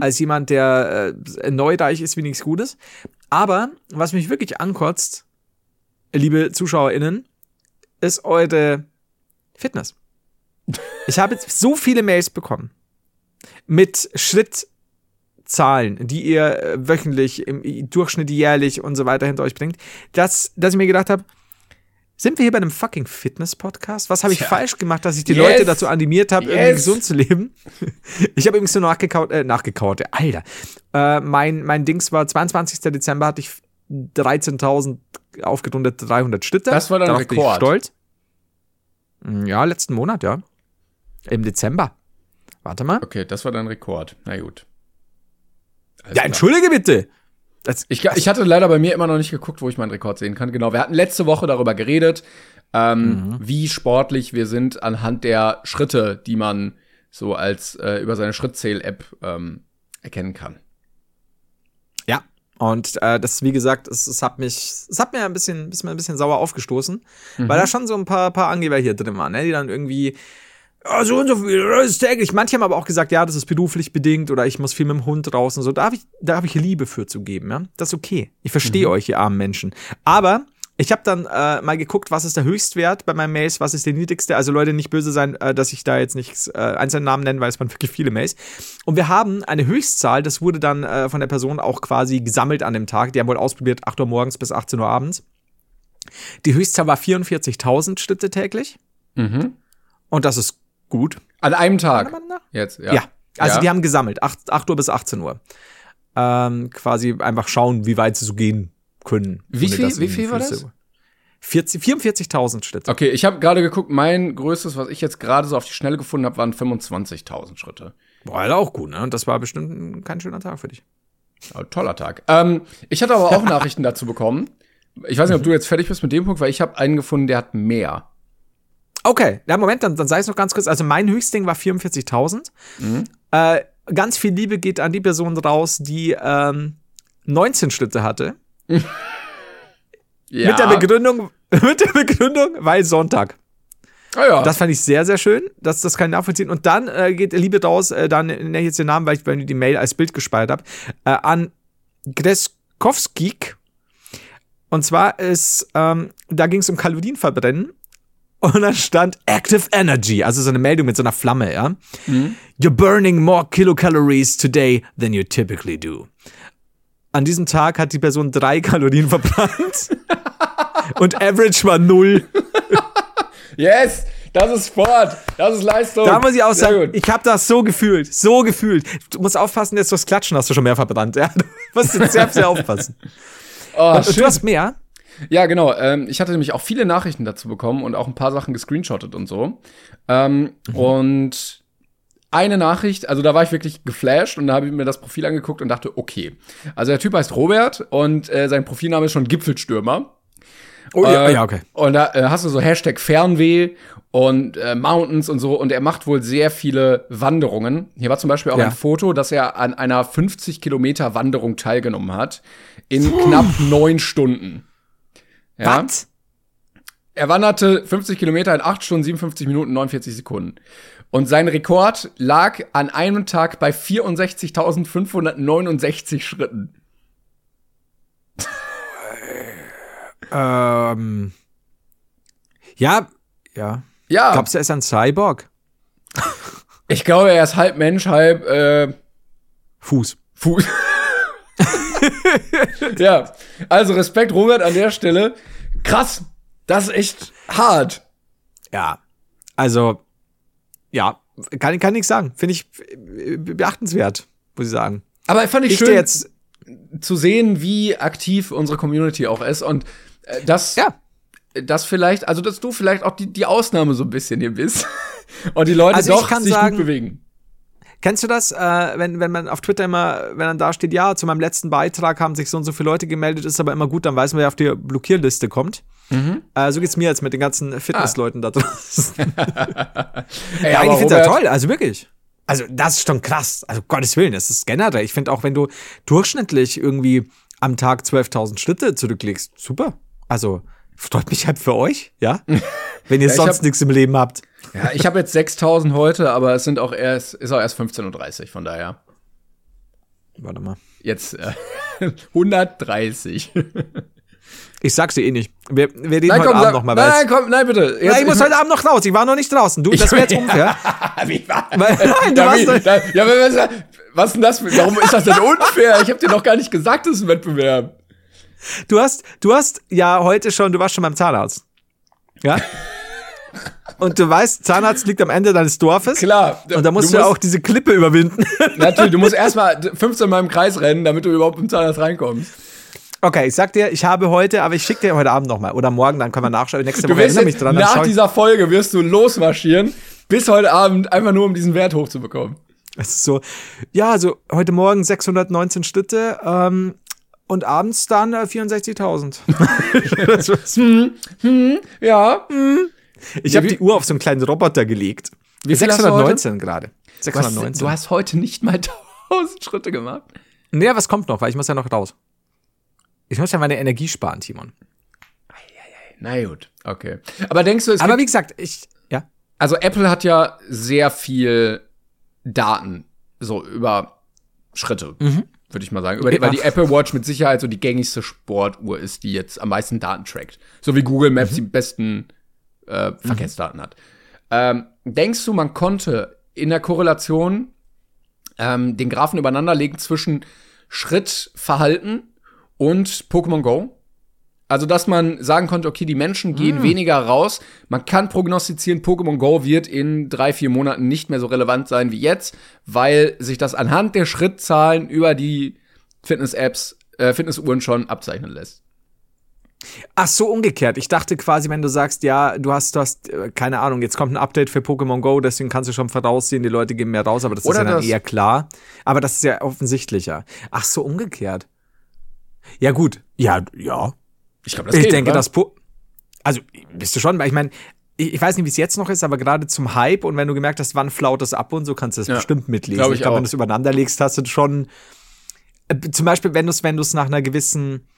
Als jemand, der äh, neureich ist wie nichts Gutes. Aber was mich wirklich ankotzt, liebe ZuschauerInnen, ist eure Fitness. Ich habe jetzt so viele Mails bekommen mit Schrittzahlen, die ihr äh, wöchentlich, im Durchschnitt jährlich und so weiter hinter euch bringt, dass, dass ich mir gedacht habe, sind wir hier bei einem fucking Fitness-Podcast? Was habe ich Tja. falsch gemacht, dass ich die Yes. Leute dazu animiert habe, irgendwie Yes. gesund zu leben? Ich habe übrigens so nachgekaut, äh, nachgekaut, Alter. Äh, mein, mein Dings war 22. Dezember hatte ich 13.000 aufgerundet 300 Schritte. Das war dein Darauf bin ich Rekord. stolz. Mm, Ja, letzten Monat, ja. Im Dezember. Warte mal. Okay, das war dein Rekord. Na gut. Ja, klar. entschuldige bitte. Das, Ich, ich hatte leider bei mir immer noch nicht geguckt, wo ich meinen Rekord sehen kann. Genau, wir hatten letzte Woche darüber geredet, ähm, wie sportlich wir sind anhand der Schritte, die man so als äh, über seine Schrittzähl-App ähm, erkennen kann. ja. Und äh, das, wie gesagt, es, es hat mich, es hat mir ein bisschen, ist mir ein bisschen sauer aufgestoßen, weil da schon so ein paar, paar Angeber hier drin waren, ne, die dann irgendwie, ja, so und so viel, das ist täglich. Manche haben aber auch gesagt, ja, das ist beruflich bedingt oder ich muss viel mit dem Hund raus und so. Da habe ich, da habe ich Liebe für zu geben, ja. Das ist okay. Ich verstehe euch, ihr armen Menschen. Aber ich habe dann äh, mal geguckt, was ist der Höchstwert bei meinen Mails, was ist der niedrigste. Also Leute, nicht böse sein, äh, dass ich da jetzt nicht äh, einzelne Namen nenne, weil es waren wirklich viele Mails. Und wir haben eine Höchstzahl, das wurde dann äh, von der Person auch quasi gesammelt an dem Tag. Die haben wohl ausprobiert, 8 Uhr morgens bis 18 Uhr abends. Die Höchstzahl war 44.000 Schritte täglich. Mhm. Und das ist gut. An einem Tag. Jetzt, ja. Ja. Also Ja. die haben gesammelt, 8, 8 Uhr bis 18 Uhr. Ähm, quasi einfach schauen, wie weit sie so gehen können. Wie viel- wie viel war das? 40 44.000 Schritte. Okay, ich habe gerade geguckt, mein größtes, was ich jetzt gerade so auf die Schnelle gefunden habe, waren 25.000 Schritte. War ja auch gut, ne? Und das war bestimmt ein- kein schöner Tag für dich. Oh, toller Tag. Ähm, ich hatte aber auch Nachrichten dazu bekommen. Ich weiß nicht, ob du jetzt fertig bist mit dem Punkt, weil ich habe einen gefunden, der hat mehr. Okay, ja, Moment, dann, dann sei es noch ganz kurz. Also mein Höchstding war 44.000. Äh, ganz viel Liebe geht an die Person raus, die ähm, 19 Schritte hatte. Ja. Mit der Begründung, mit der Begründung, weil Sonntag. Ah, ja. Das fand ich sehr, sehr schön. Das, das kann ich nachvollziehen. Und dann äh, geht Liebe raus, äh, dann nenne ich jetzt den Namen, weil ich bei mir die Mail als Bild gespeichert habe, äh, an Greskowskik. Und zwar ist, ähm, da ging es um Kalorienverbrennen. Und dann stand Active Energy, also so eine Meldung mit so einer Flamme, ja. You're burning more kilocalories today than you typically do. An diesem Tag hat die Person drei Kalorien verbrannt. und Average war null. yes, das ist Sport, das ist Leistung. Da muss ich auch sagen, ich habe das so gefühlt, so gefühlt. Du musst aufpassen, jetzt durchs Klatschen hast du schon mehr verbrannt. Ja? Du musst jetzt sehr, sehr aufpassen. Oh, Und schön. du hast mehr? Ja, genau. Ähm, ich hatte nämlich auch viele Nachrichten dazu bekommen und auch ein paar Sachen gescreenshottet und so. Ähm, Und eine Nachricht, also da war ich wirklich geflasht und da habe ich mir das Profil angeguckt und dachte, okay. Also der Typ heißt Robert und äh, sein Profilname ist schon Gipfelstürmer. Oh Äh, ja, okay. Und da äh, hast du so Hashtag Fernweh und äh, Mountains und so. Und er macht wohl sehr viele Wanderungen. Hier war zum Beispiel auch Ja. ein Foto, dass er an einer 50 Kilometer Wanderung teilgenommen hat. In knapp neun Stunden. Ja? Was? Er wanderte 50 Kilometer in 8 Stunden, 57 Minuten, 49 Sekunden. Und sein Rekord lag an einem Tag bei 64.569 Schritten. Ähm, ja, ja. Ja, Glaubst du, er ist ein Cyborg? ich glaube, er ist halb Mensch, halb äh, Fuß. Fuß. ja, also Respekt, Robert, an der Stelle. Krass, das ist echt hart. Ja, also, ja, kann, kann nichts sagen. Finde ich äh, beachtenswert, muss ich sagen. Aber fand ich, Ich schön jetzt, zu sehen, wie aktiv unsere Community auch ist und äh, das, ja, das vielleicht, also dass du vielleicht auch die, die Ausnahme so ein bisschen hier bist und die Leute Also doch sich sagen- gut bewegen. Kennst du das, äh, wenn, wenn man auf Twitter immer, wenn dann da steht, ja, zu meinem letzten Beitrag haben sich so und so viele Leute gemeldet, ist aber immer gut, dann weiß man, wer auf die Blockierliste kommt. Mhm. Äh, so geht's mir jetzt mit den ganzen Fitnessleuten da draußen. Ey, Ja, aber ich finde das toll, also wirklich. Also das ist schon krass. Also Gottes Willen, das ist generell. Ich finde auch, wenn du durchschnittlich irgendwie am Tag 12.000 Schritte zurücklegst, super. Also freut mich halt für euch, ja? Wenn ihr Ja, sonst nichts im Leben habt. Ja, ich habe jetzt 6000 heute, aber es sind auch erst, ist auch erst 15.30 Uhr, von daher. Warte mal. Jetzt äh, 130. Ich sag's dir eh nicht. Wir, wir reden Nein, heute komm, Abend sag, noch mal. nein, nein, komm, nein, bitte. es- ja, ich muss heute Abend noch raus. Ich war noch nicht draußen. Du, das wäre jetzt unfair. Wie war- Weil- Nein, du warst da, ja, was, was denn das? Warum ist das denn unfair? Ich habe dir noch gar nicht gesagt, das ist ein Wettbewerb. Du hast, du hast ja heute schon, du warst schon beim Zahnarzt. Ja? Und du weißt, Zahnarzt liegt am Ende deines Dorfes. Klar. Und da musst du, musst- auch diese Klippe überwinden. Natürlich, du musst erstmal 15 Mal im Kreis rennen, damit du überhaupt im Zahnarzt reinkommst. Okay, ich sag dir, ich habe heute, aber ich schicke dir heute Abend nochmal. Oder morgen, dann können wir nachschauen. Nächste Du Woche erinnere mich dran. Nach dieser Folge wirst du losmarschieren, bis heute Abend, einfach nur um diesen Wert hochzubekommen. es ist so, ja, also heute Morgen 619 Schritte ähm, und abends dann äh, 64.000. Das war's. Ja. Ich habe Wie- die Uhr auf so einen kleinen Roboter gelegt. Wie viel hast du 619 gerade. Du hast, 619. du hast heute nicht mal 1000 Schritte gemacht. nee, was kommt noch? Weil ich muss ja noch raus. Ich muss ja meine Energie sparen, Timon. Na gut, okay. Aber denkst du, es Aber wie gesagt, ich, ja. also Apple hat ja sehr viel Daten, so über Schritte, würde ich mal sagen. Über Ja. weil die Apple Watch mit Sicherheit so die gängigste Sportuhr ist, die jetzt am meisten Daten trackt. So wie Google Maps die besten äh, Verkehrsdaten hat. Ähm, denkst du, man konnte in der Korrelation ähm, den Graphen übereinander legen zwischen Schrittverhalten und Pokémon Go? Also, dass man sagen konnte, okay, die Menschen gehen weniger raus. Man kann prognostizieren, Pokémon Go wird in drei, vier Monaten nicht mehr so relevant sein wie jetzt, weil sich das anhand der Schrittzahlen über die Fitness-Apps, äh, Fitnessuhren schon abzeichnen lässt. Ach so, umgekehrt. Ich dachte quasi, wenn du sagst, ja, du hast, du hast, äh, keine Ahnung, jetzt kommt ein Update für Pokémon Go, deswegen kannst du schon voraussehen, die Leute gehen mehr raus, aber das ist Oder ja dann das- eher klar. Aber das ist ja offensichtlicher. Ach so, umgekehrt. Ja, gut. Ja, ja. Ich glaube, ich denke, das po Also, bist du schon, weil ich meine, ich, ich weiß nicht, wie es jetzt noch ist, aber gerade zum Hype und wenn du gemerkt hast, wann flaut es ab und so, kannst du das Ja, bestimmt mitlesen. glaub ich glaube, auch. wenn du es übereinander legst, hast du schon. Äh, zum Beispiel, wenn du es, wenn du es nach einer gewissen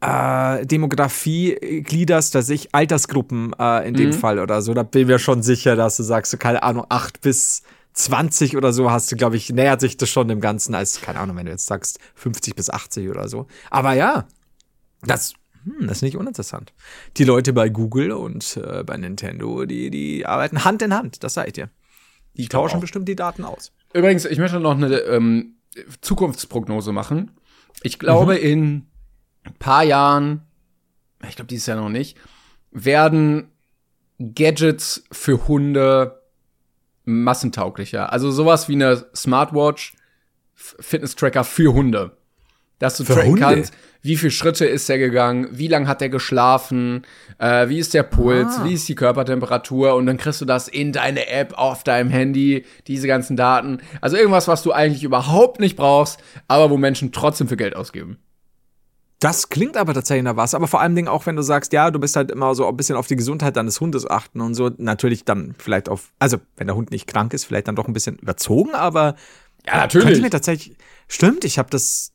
äh, Demografie äh, gliederst, dass ich Altersgruppen äh, in Mhm. dem Fall oder so, da bin ich mir schon sicher, dass du sagst, so, keine Ahnung, 8 bis 20 oder so hast du, glaube ich, nähert sich das schon dem Ganzen als, keine Ahnung, wenn du jetzt sagst 50 bis 80 oder so. Aber ja, das, hm, das ist nicht uninteressant. Die Leute bei Google und äh, bei Nintendo, die, die arbeiten Hand in Hand, das sag ich dir. Die glaub tauschen bestimmt die Daten aus. Übrigens, ich möchte noch eine ähm, Zukunftsprognose machen. Ich glaube, Mhm. in paar Jahren, ich glaube dieses Jahr noch nicht, werden Gadgets für Hunde massentauglicher. Also sowas wie eine Smartwatch, Fitness-Tracker für Hunde. Dass du Für tracken Hunde? kannst, wie viel Schritte ist er gegangen, wie lang hat er geschlafen, äh, wie ist der Puls, Ah. wie ist die Körpertemperatur und dann kriegst du das in deine App auf deinem Handy, diese ganzen Daten. Also irgendwas, was du eigentlich überhaupt nicht brauchst, aber wo Menschen trotzdem für Geld ausgeben. Das klingt aber tatsächlich nach was, aber vor allem Dingen auch, wenn du sagst, ja, du bist halt immer so ein bisschen auf die Gesundheit deines Hundes achten und so, natürlich dann vielleicht auf, also wenn der Hund nicht krank ist, vielleicht dann doch ein bisschen überzogen, aber Ja, könnte ich mir tatsächlich, stimmt, ich habe das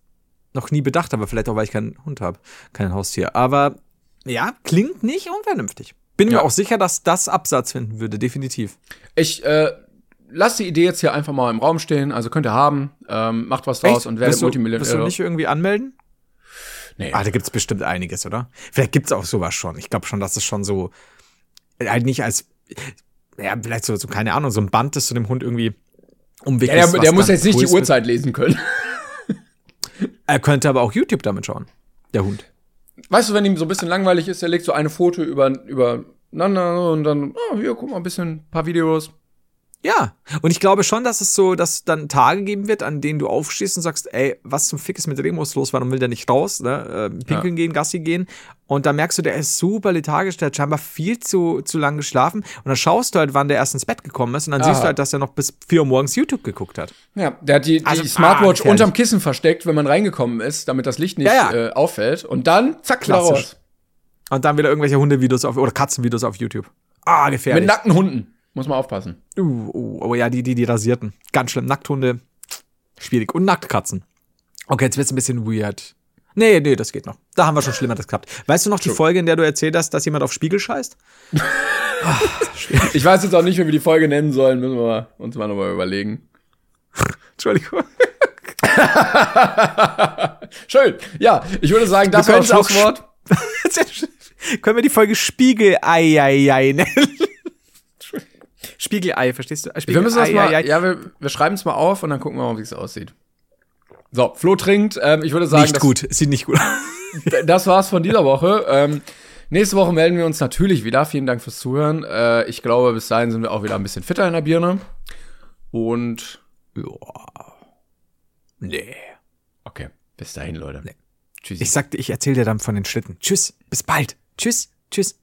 noch nie bedacht, aber vielleicht auch, weil ich keinen Hund habe, kein Haustier, aber ja, klingt nicht unvernünftig. Bin Ja. mir auch sicher, dass das Absatz finden würde, definitiv. Ich äh, lass die Idee jetzt hier einfach mal im Raum stehen. Also könnt ihr haben, ähm, macht was draus und werdet du- Willst du Multimillionär. nicht irgendwie anmelden? Nee. Ah, da gibt's bestimmt einiges, oder? Vielleicht gibt's auch sowas schon. Ich glaube schon, dass es schon so, halt nicht als, ja, vielleicht so, so, keine Ahnung, so ein Band, das zu dem Hund irgendwie Ja, umwickelst. der, der muss jetzt nicht die Uhrzeit lesen können. Er könnte aber auch YouTube damit schauen. Der Hund. Weißt du, wenn ihm so ein bisschen langweilig ist, er legt so eine Foto über, übereinander und dann, oh, hier, guck mal, ein bisschen, ein paar Videos. Ja, und ich glaube schon, dass es so, dass dann Tage geben wird, an denen du aufstehst und sagst, ey, was zum Fick ist mit Remus los? Warum will der nicht raus? Ne? Äh, pinkeln ja. gehen, Gassi gehen. Und dann merkst du, der ist super lethargisch, der hat scheinbar viel zu, zu lang geschlafen. Und dann schaust du halt, wann der erst ins Bett gekommen ist. Und dann Aha. siehst du halt, dass er noch bis 4 Uhr morgens YouTube geguckt hat. Ja, der hat die, also, die Smartwatch ah, unterm Kissen versteckt, wenn man reingekommen ist, damit das Licht nicht ja, ja. Äh, auffällt. Und dann, zack, raus. Und dann wieder irgendwelche Hundevideos auf, oder Katzenvideos auf YouTube. Ah, gefährlich. Mit nackten Hunden. Muss man aufpassen. Uh, uh, oh ja, die, die, die rasierten. Ganz schlimm. Nackthunde, schwierig. Und Nacktkatzen. Okay, jetzt wird's ein bisschen weird. Nee, nee, das geht noch. Da haben wir schon Schlimmeres gehabt. Weißt du noch die True. Folge, in der du erzählt hast, dass jemand auf Spiegel scheißt? ich weiß jetzt auch nicht, wie wir die Folge nennen sollen. Müssen wir uns mal nochmal überlegen. Entschuldigung. Schön. Ja, ich würde sagen, das war das Schlusswort. können wir die Folge Spiegel Ei, Ei, Ei nennen? Spiegelei, verstehst du? Spiegelei, wir müssen das mal, ei, ja, wir, wir schreiben es mal auf und dann gucken wir mal, wie es aussieht. So, Flo trinkt. Ähm, ich würde sagen, nicht gut, sieht nicht gut. das war's von dieser Woche. Ähm, nächste Woche melden wir uns natürlich wieder. Vielen Dank fürs Zuhören. Äh, ich glaube, bis dahin sind wir auch wieder ein bisschen fitter in der Birne. Und ja, nee. Okay, bis dahin, Leute. Nee. Tschüss. Ich sagte, ich erzähle dir dann von den Schlitten. Tschüss, bis bald. Tschüss, tschüss.